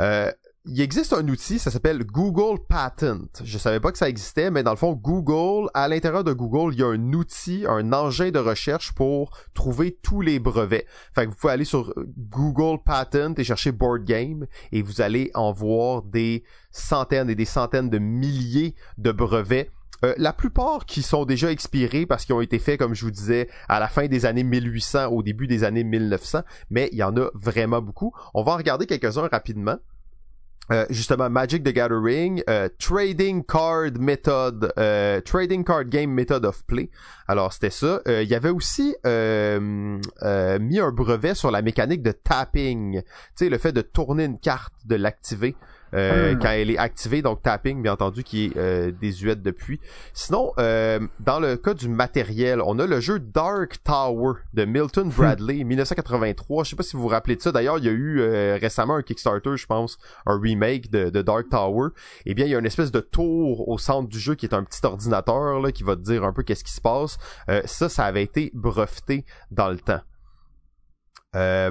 Euh, il existe un outil, ça s'appelle Google Patent. Je savais pas que ça existait, mais dans le fond, Google, à l'intérieur de Google, il y a un outil, un engin de recherche pour trouver tous les brevets. Fait que vous pouvez aller sur Google Patent et chercher Board Game et vous allez en voir des centaines et des centaines de milliers de brevets euh, la plupart qui sont déjà expirés parce qu'ils ont été faits, comme je vous disais, à la fin des années 1800, au début des années 1900, mais il y en a vraiment beaucoup. On va en regarder quelques-uns rapidement. Euh, justement Magic the Gathering, euh, Trading Card Method, euh, Trading Card Game Method of Play. Alors c'était ça. Il y avait aussi mis un brevet sur la mécanique de tapping, tu sais le fait de tourner une carte, de l'activer. Euh, hmm. quand elle est activée, donc tapping bien entendu qui est euh, désuète depuis. Sinon, euh, dans le cas du matériel, on a le jeu Dark Tower de Milton hmm. Bradley, 1983. Je sais pas si vous vous rappelez de ça. D'ailleurs, il y a eu euh, récemment un Kickstarter, je pense, un remake de, de, Dark Tower. Eh bien, il y a une espèce de tour au centre du jeu qui est un petit ordinateur là, qui va te dire un peu qu'est-ce qui se passe. ça, ça avait été breveté dans le temps. Euh,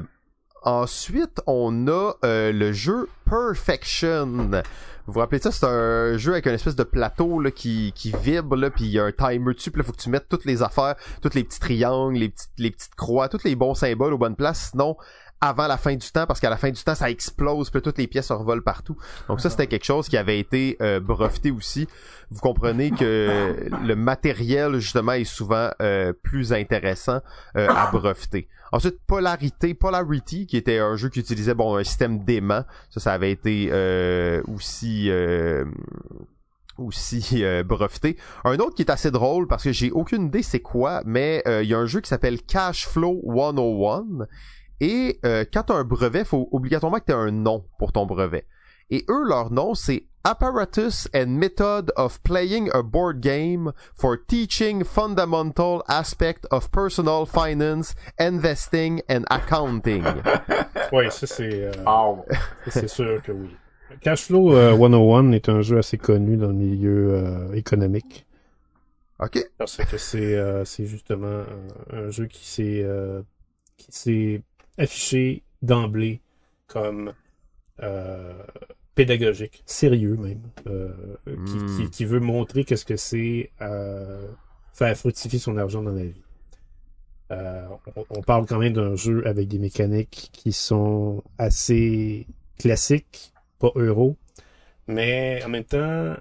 Ensuite, on a euh, le jeu Perfection. Vous vous rappelez ça, c'est un jeu avec une espèce de plateau là, qui, qui vibre, là, puis il y a un timer dessus, puis là, faut que tu mettes toutes les affaires, tous les petits triangles, les petites, les petites croix, tous les bons symboles aux bonnes places, sinon avant la fin du temps parce qu'à la fin du temps ça explose puis toutes les pièces revolent partout. Donc ça c'était quelque chose qui avait été euh, breveté aussi. Vous comprenez que le matériel justement est souvent euh, plus intéressant euh, à breveter. Ensuite polarité, polarity qui était un jeu qui utilisait bon un système d'aimant. Ça ça avait été euh, aussi aussi breveté. Un autre qui est assez drôle parce que j'ai aucune idée c'est quoi, mais il y a un jeu qui s'appelle Cash Flow 101 et euh, quand tu as un brevet, faut obligatoirement que tu aies un nom pour ton brevet. Et eux, leur nom, c'est Apparatus and Method of Playing a Board Game for Teaching Fundamental Aspect of Personal Finance, Investing and Accounting. oui, ça c'est... Euh, c'est sûr que oui. Cashflow euh, 101 est un jeu assez connu dans le milieu euh, économique. OK. Parce que c'est euh, c'est justement un, un jeu qui s'est euh, qui s'est affiché d'emblée comme euh, pédagogique, sérieux même, euh, qui, Hmm. qui, qui veut montrer qu'est-ce que c'est euh, faire fructifier son argent dans la vie. On, on parle quand même d'un jeu avec des mécaniques qui sont assez classiques, pas euro, mais en même temps,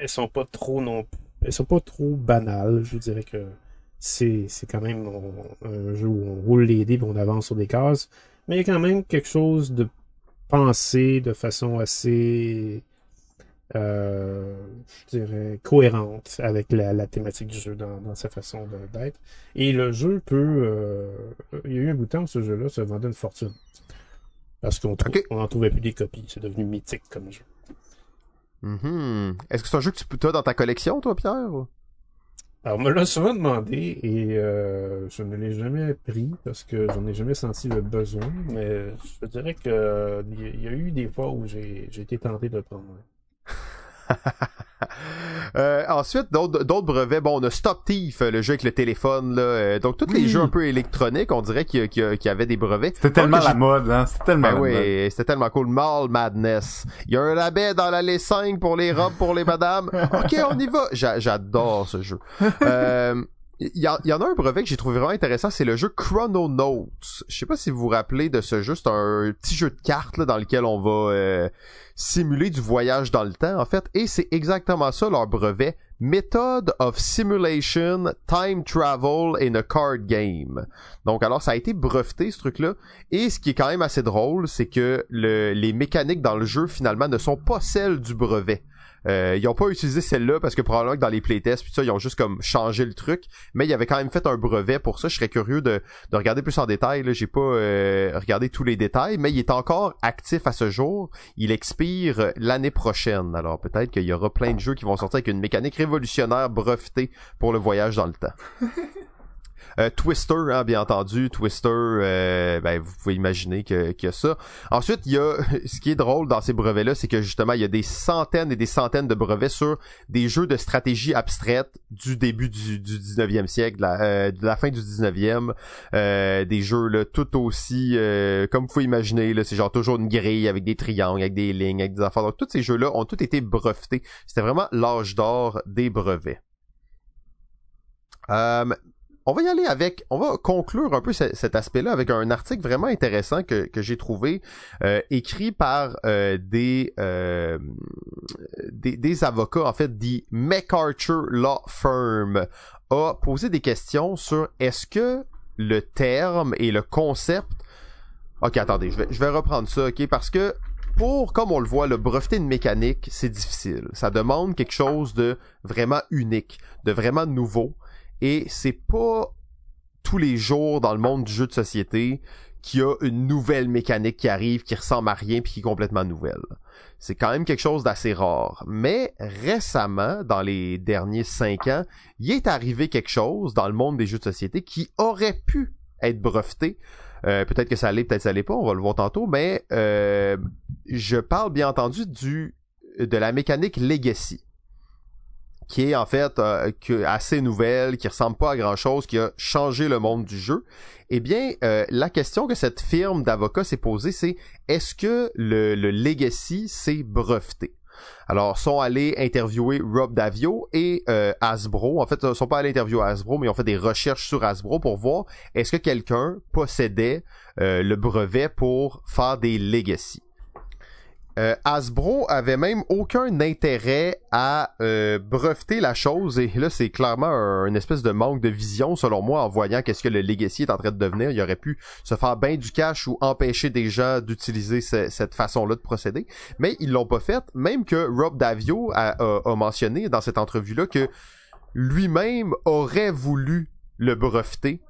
elles sont pas trop non elles sont pas trop banales. Je dirais que c'est c'est quand même on- un jeu où on roule les dés et on avance sur des cases, mais il y a quand même quelque chose de pensé de façon assez euh, je dirais cohérente avec la, la thématique du jeu dans, dans sa façon d'être. Et le jeu peut euh, il y a eu un bout de temps où ce jeu-là se vendait une fortune. Parce qu'on trou- Ok. on en trouvait plus des copies. C'est devenu mythique comme jeu. Mhm. Est-ce que c'est un jeu que tu as dans ta collection, toi, Pierre? Alors, on me l'a souvent demandé et euh, je ne l'ai jamais pris parce que j'en ai jamais senti le besoin, mais je dirais que euh, il y a- eu des fois où j'ai été tenté de le prendre. Euh, ensuite, d'autres d'autres brevets. Bon, on a Stop Thief, le jeu avec le téléphone. Là. Euh, donc, tous les Oui. jeux un peu électroniques, on dirait qu'il y, a- qu'il y a- qu'il y avait des brevets. C'était tellement la mode, hein. C'était tellement Ben la mode. oui, c'était tellement cool. Mall Madness. Il y a un rabais dans l'allée 5 pour les robes pour les madames. Ok, on y va. J'a- J'adore ce jeu. Euh, Il y, en- a un brevet que j'ai trouvé vraiment intéressant, c'est le jeu Chrononauts. Je sais pas si vous vous rappelez de ce jeu, c'est un petit jeu de cartes dans lequel on va euh, simuler du voyage dans le temps en fait, et c'est exactement ça leur brevet, Method of Simulation, Time Travel in a Card Game. Donc alors ça a été breveté ce truc-là, et ce qui est quand même assez drôle, c'est que le- les mécaniques dans le jeu finalement ne sont pas celles du brevet. Euh, ils ont pas utilisé celle-là parce que probablement que dans les playtests puis ça ils ont juste comme changé le truc. Mais ils avaient quand même fait un brevet pour ça. Je serais curieux de, de regarder plus en détail j'ai pas euh, regardé tous les détails mais il est encore actif à ce jour. Il expire l'année prochaine. Alors peut-être qu'il y aura plein de jeux qui vont sortir avec une mécanique révolutionnaire brevetée pour le voyage dans le temps Euh, Twister, hein, bien entendu, Twister, euh, ben, vous pouvez imaginer qu'il ça. Ensuite, il y a ce qui est drôle dans ces brevets-là, c'est que justement, il y a des centaines et des centaines de brevets sur des jeux de stratégie abstraite du début du, du 19e siècle, de la, euh, de la fin du 19e, euh, des jeux là, tout aussi, comme vous pouvez imaginer, c'est genre toujours une grille avec des triangles, avec des lignes, avec des affaires. Donc, tous ces jeux-là ont tous été brevetés. C'était vraiment l'âge d'or des brevets. On va y aller avec, on va conclure un peu ce- cet aspect-là avec un article vraiment intéressant que, j'ai trouvé, euh, écrit par euh, des, euh, des des avocats, en fait, dit MacArthur Law Firm a posé des questions sur est-ce que le terme et le concept Ok, attendez, je vais, je vais reprendre ça, ok, parce que pour, comme on le voit, le breveter une mécanique, c'est difficile. Ça demande quelque chose de vraiment unique, de vraiment nouveau. Et c'est pas tous les jours dans le monde du jeu de société qu'il y a une nouvelle mécanique qui arrive, qui ressemble à rien puis qui est complètement nouvelle. C'est quand même quelque chose d'assez rare. Mais récemment, dans les derniers cinq ans, il est arrivé quelque chose dans le monde des jeux de société qui aurait pu être breveté. Euh, peut-être que ça allait, peut-être que ça allait pas, on va le voir tantôt, mais euh, je parle bien entendu du de la mécanique Legacy qui est en fait euh, assez nouvelle, qui ressemble pas à grand chose, qui a changé le monde du jeu. Eh bien, euh, la question que cette firme d'avocats s'est posée, c'est est-ce que le, le Legacy s'est breveté? Alors, sont allés interviewer Rob Davio et euh, Hasbro. En fait, ils sont pas allés interviewer Hasbro, mais ils ont fait des recherches sur Hasbro pour voir est-ce que quelqu'un possédait euh, le brevet pour faire des Legacy. Euh, Hasbro avait même aucun intérêt à euh, breveter la chose et là c'est clairement un, une espèce de manque de vision selon moi en voyant qu'est-ce que le Legacy est en train de devenir. Il aurait pu se faire bien du cash ou empêcher des gens d'utiliser ce- cette façon-là de procéder, mais ils l'ont pas fait. Même que Rob Davio a, a- a mentionné dans cette entrevue-là que lui-même aurait voulu le breveter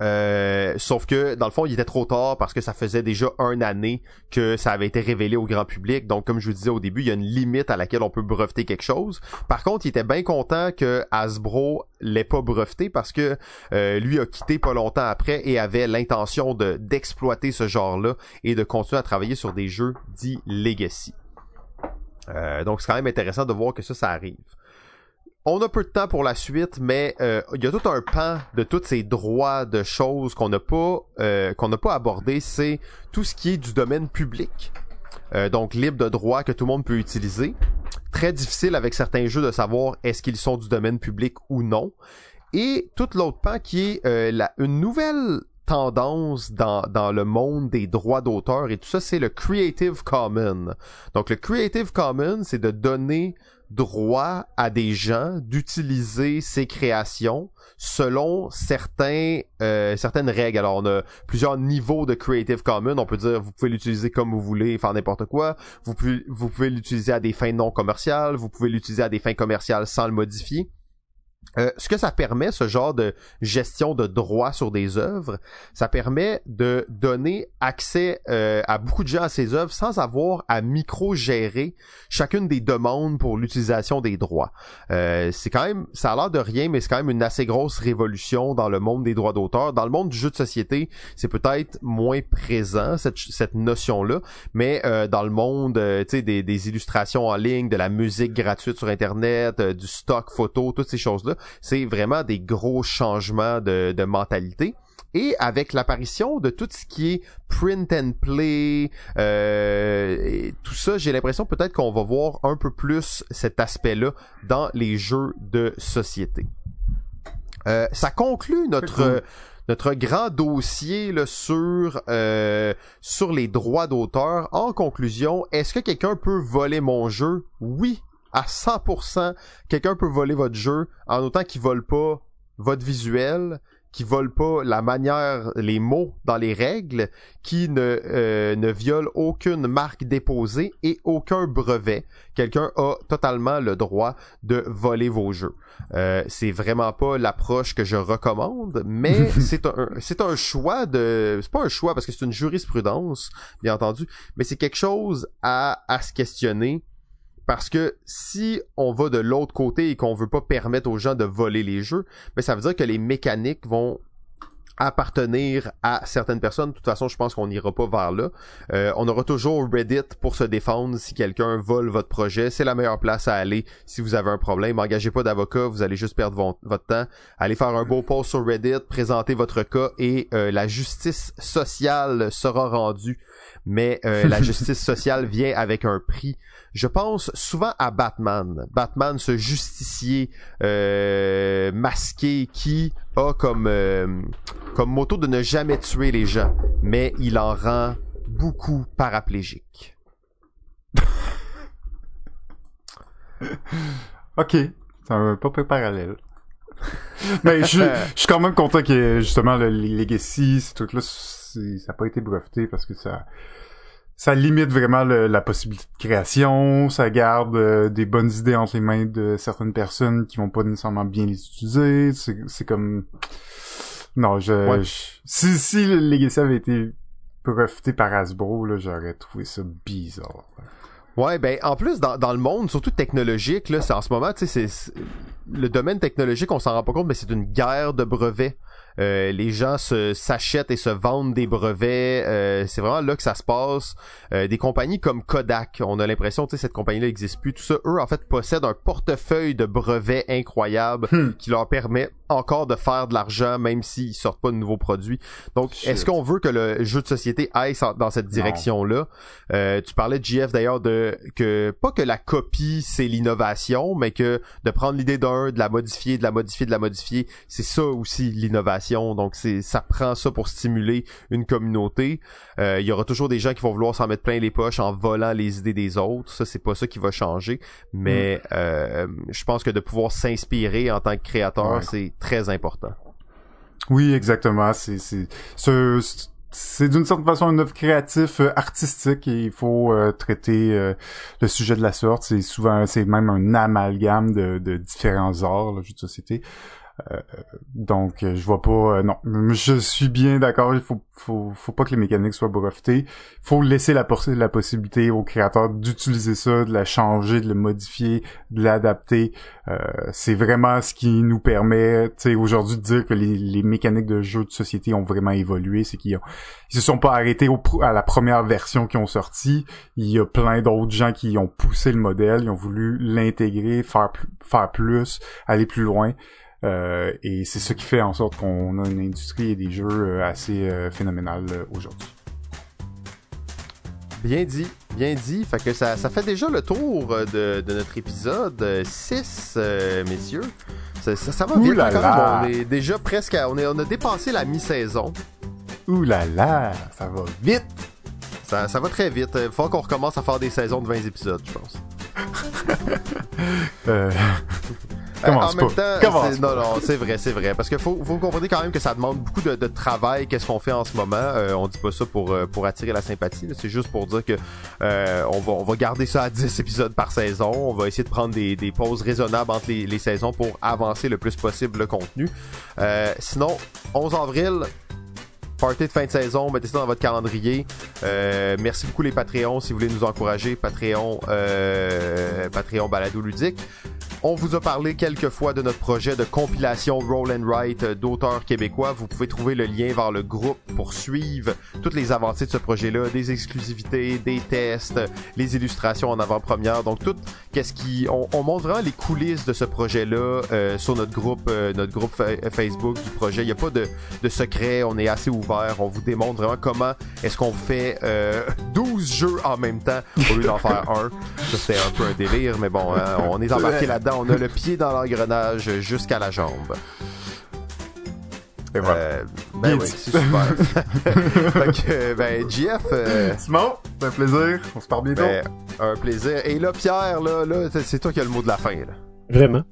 Euh, sauf que dans le fond, il était trop tard parce que ça faisait déjà un année que ça avait été révélé au grand public. Donc, comme je vous disais au début, il y a une limite à laquelle on peut breveter quelque chose. Par contre, il était bien content que Hasbro l'ait pas breveté parce que euh, lui a quitté pas longtemps après et avait l'intention de d'exploiter ce genre-là et de continuer à travailler sur des jeux dits legacy. Euh, donc, c'est quand même intéressant de voir que ça, ça arrive on a peu de temps pour la suite, mais euh, il y a tout un pan de tous ces droits de choses qu'on n'a pas euh, qu'on n'a pas abordé. C'est tout ce qui est du domaine public, euh, donc libre de droit que tout le monde peut utiliser. Très difficile avec certains jeux de savoir est-ce qu'ils sont du domaine public ou non. Et tout l'autre pan qui est la, une nouvelle tendance dans, dans le monde des droits d'auteur et tout ça, c'est le Creative Commons. Donc le Creative Commons, c'est de donner droit à des gens d'utiliser ces créations selon certains euh, certaines règles. Alors on a plusieurs niveaux de Creative Commons. On peut dire vous pouvez l'utiliser comme vous voulez, faire n'importe quoi. Vous pouvez vous pouvez l'utiliser à des fins non commerciales. Vous pouvez l'utiliser à des fins commerciales sans le modifier. Euh, ce que ça permet, ce genre de gestion de droits sur des œuvres, ça permet de donner accès euh, à beaucoup de gens à ces œuvres sans avoir à micro-gérer chacune des demandes pour l'utilisation des droits. Euh, c'est quand même, ça a l'air de rien, mais c'est quand même une assez grosse révolution dans le monde des droits d'auteur. Dans le monde du jeu de société, c'est peut-être moins présent cette, cette notion-là, mais dans le monde, tu sais, des, des illustrations en ligne, de la musique gratuite sur Internet, du stock photo, toutes ces choses-là c'est vraiment des gros changements de, mentalité. Et avec l'apparition de tout ce qui est print and play, euh, et tout ça, j'ai l'impression peut-être qu'on va voir un peu plus cet aspect-là dans les jeux de société. Euh, ça conclut notre notre grand dossier sur euh, sur les droits d'auteur. En conclusion, est-ce que quelqu'un peut voler mon jeu? Oui, à 100%, quelqu'un peut voler votre jeu en autant qu'il vole pas votre visuel, qui vole pas la manière, les mots dans les règles, qui ne, euh, ne viole aucune marque déposée et aucun brevet. Quelqu'un a totalement le droit de voler vos jeux. Euh, c'est vraiment pas l'approche que je recommande, mais c'est un, c'est un choix de, c'est pas un choix parce que c'est une jurisprudence, bien entendu, mais c'est quelque chose à, à se questionner parce que si on va de l'autre côté et qu'on veut pas permettre aux gens de voler les jeux, mais ben, ça veut dire que les mécaniques vont appartenir à certaines personnes. De toute façon, je pense qu'on n'ira pas vers là. Euh, on aura toujours Reddit pour se défendre si quelqu'un vole votre projet. C'est la meilleure place à aller si vous avez un problème. Engagez pas d'avocat, vous allez juste perdre votre temps. Allez faire un beau post sur Reddit, présentez votre cas et euh, la justice sociale sera rendue. Mais euh, la justice sociale vient avec un prix je pense souvent à Batman. Batman, ce justicier euh, masqué qui a comme, euh, comme moto de ne jamais tuer les gens, mais il en rend beaucoup paraplégiques. ok, c'est un peu parallèle. mais je, suis quand même content que justement le Legacy, ce truc-là, ça n'a pas été breveté parce que ça ça limite vraiment la possibilité de création, ça garde euh, des bonnes idées entre les mains de certaines personnes qui vont pas nécessairement bien les utiliser. C'est comme non, je, si si le Legacy avait été profité par Hasbro, là, j'aurais trouvé ça bizarre. Ouais, ben en plus dans, dans le monde, surtout technologique, là, c'est en ce moment, tu sais, c'est le domaine technologique, on s'en rend pas compte, mais c'est une guerre de brevets. Euh, les gens se s'achètent et se vendent des brevets. Euh, c'est vraiment là que ça se passe. Euh, des compagnies comme Kodak, on a l'impression, que cette compagnie-là n'existe plus. Tout ça, eux, en fait, possèdent un portefeuille de brevets incroyable hmm. qui leur permet encore de faire de l'argent même s'ils sortent pas de nouveaux produits. Donc, est-ce qu'on veut que le jeu de société aille dans cette direction-là? Tu parlais de JF d'ailleurs de que pas que la copie c'est l'innovation, mais que de prendre l'idée d'un, de la modifier, de la modifier, de la modifier, c'est ça aussi l'innovation donc c'est ça prend ça pour stimuler une communauté. Euh, il y aura toujours des gens qui vont vouloir s'en mettre plein les poches en volant les idées des autres. Ça c'est pas ça qui va changer, mais mm. euh, je pense que de pouvoir s'inspirer en tant que créateur, c'est très important. Oui, exactement. C'est c'est c'est d'une certaine façon un œuvre créatif euh, artistique et il faut traiter le sujet de la sorte. C'est souvent, c'est même un amalgame de, de différents arts, le jeu de société. Euh, donc, euh, je vois pas. euh, non, je suis bien d'accord. Il faut, faut, faut pas que les mécaniques soient brevetées. Faut laisser la, la possibilité aux créateurs d'utiliser ça, de la changer, de le modifier, de l'adapter. C'est vraiment ce qui nous permet, aujourd'hui de dire que les, mécaniques de jeux de société ont vraiment évolué. C'est qu'ils ils se sont pas arrêtés au à la première version qu'ils ont sorti. Il y a plein d'autres gens qui ont poussé le modèle, ils ont voulu l'intégrer, faire faire plus, aller plus loin. Euh, et c'est ça qui fait en sorte qu'on a une industrie et des jeux euh, assez euh, phénoménales aujourd'hui. Bien dit, bien dit. Fait que ça, ça fait déjà le tour de, de notre épisode 6, messieurs. Ça, ça, ça va vite là quand même. On est déjà presque à- on, est, on a dépassé la mi-saison. Ouh là là, ça va vite! Ça, ça va très vite. Il faut qu'on recommence à faire des saisons de 20 épisodes, je pense. Euh, Commence en même pas. temps, Commence non, non, c'est vrai, c'est vrai. Parce que faut, faut comprendre quand même que ça demande beaucoup de, de travail. Qu'est-ce qu'on fait en ce moment Euh, On dit pas ça pour euh, pour attirer la sympathie. C'est juste pour dire que euh, on va on va garder ça à 10 épisodes par saison. On va essayer de prendre des, des pauses raisonnables entre les, les saisons pour avancer le plus possible le contenu. Euh, sinon, 11 avril. Party de fin de saison, mettez ça dans votre calendrier. Euh, merci beaucoup les Patreons si vous voulez nous encourager. Patreon, euh, Patreon Balado Ludique. On vous a parlé quelques fois de notre projet de compilation Roll and Write euh, d'auteurs québécois. Vous pouvez trouver le lien vers le groupe pour suivre toutes les avancées de ce projet-là, des exclusivités, des tests, les illustrations en avant-première. Donc tout, qu'est-ce qui, on, on montre vraiment les coulisses de ce projet-là euh, sur notre groupe, euh, notre groupe fa- Facebook du projet. Il n'y a pas de, de secret. On est assez ouvert. On vous démontre vraiment comment est-ce qu'on fait euh, 12 jeux en même temps au lieu d'en faire un. Ça c'était un peu un délire, mais bon, hein, on est embarqué là-dedans. On a le pied dans l'engrenage jusqu'à la jambe. et voilà. Euh, ben Bien oui, c'est super. fait que, ben, JF, euh, Simon, c'est un plaisir. On se parle bientôt. ben, un plaisir. Et là, Pierre, là, là, c'est toi qui as le mot de la fin. Là. Vraiment.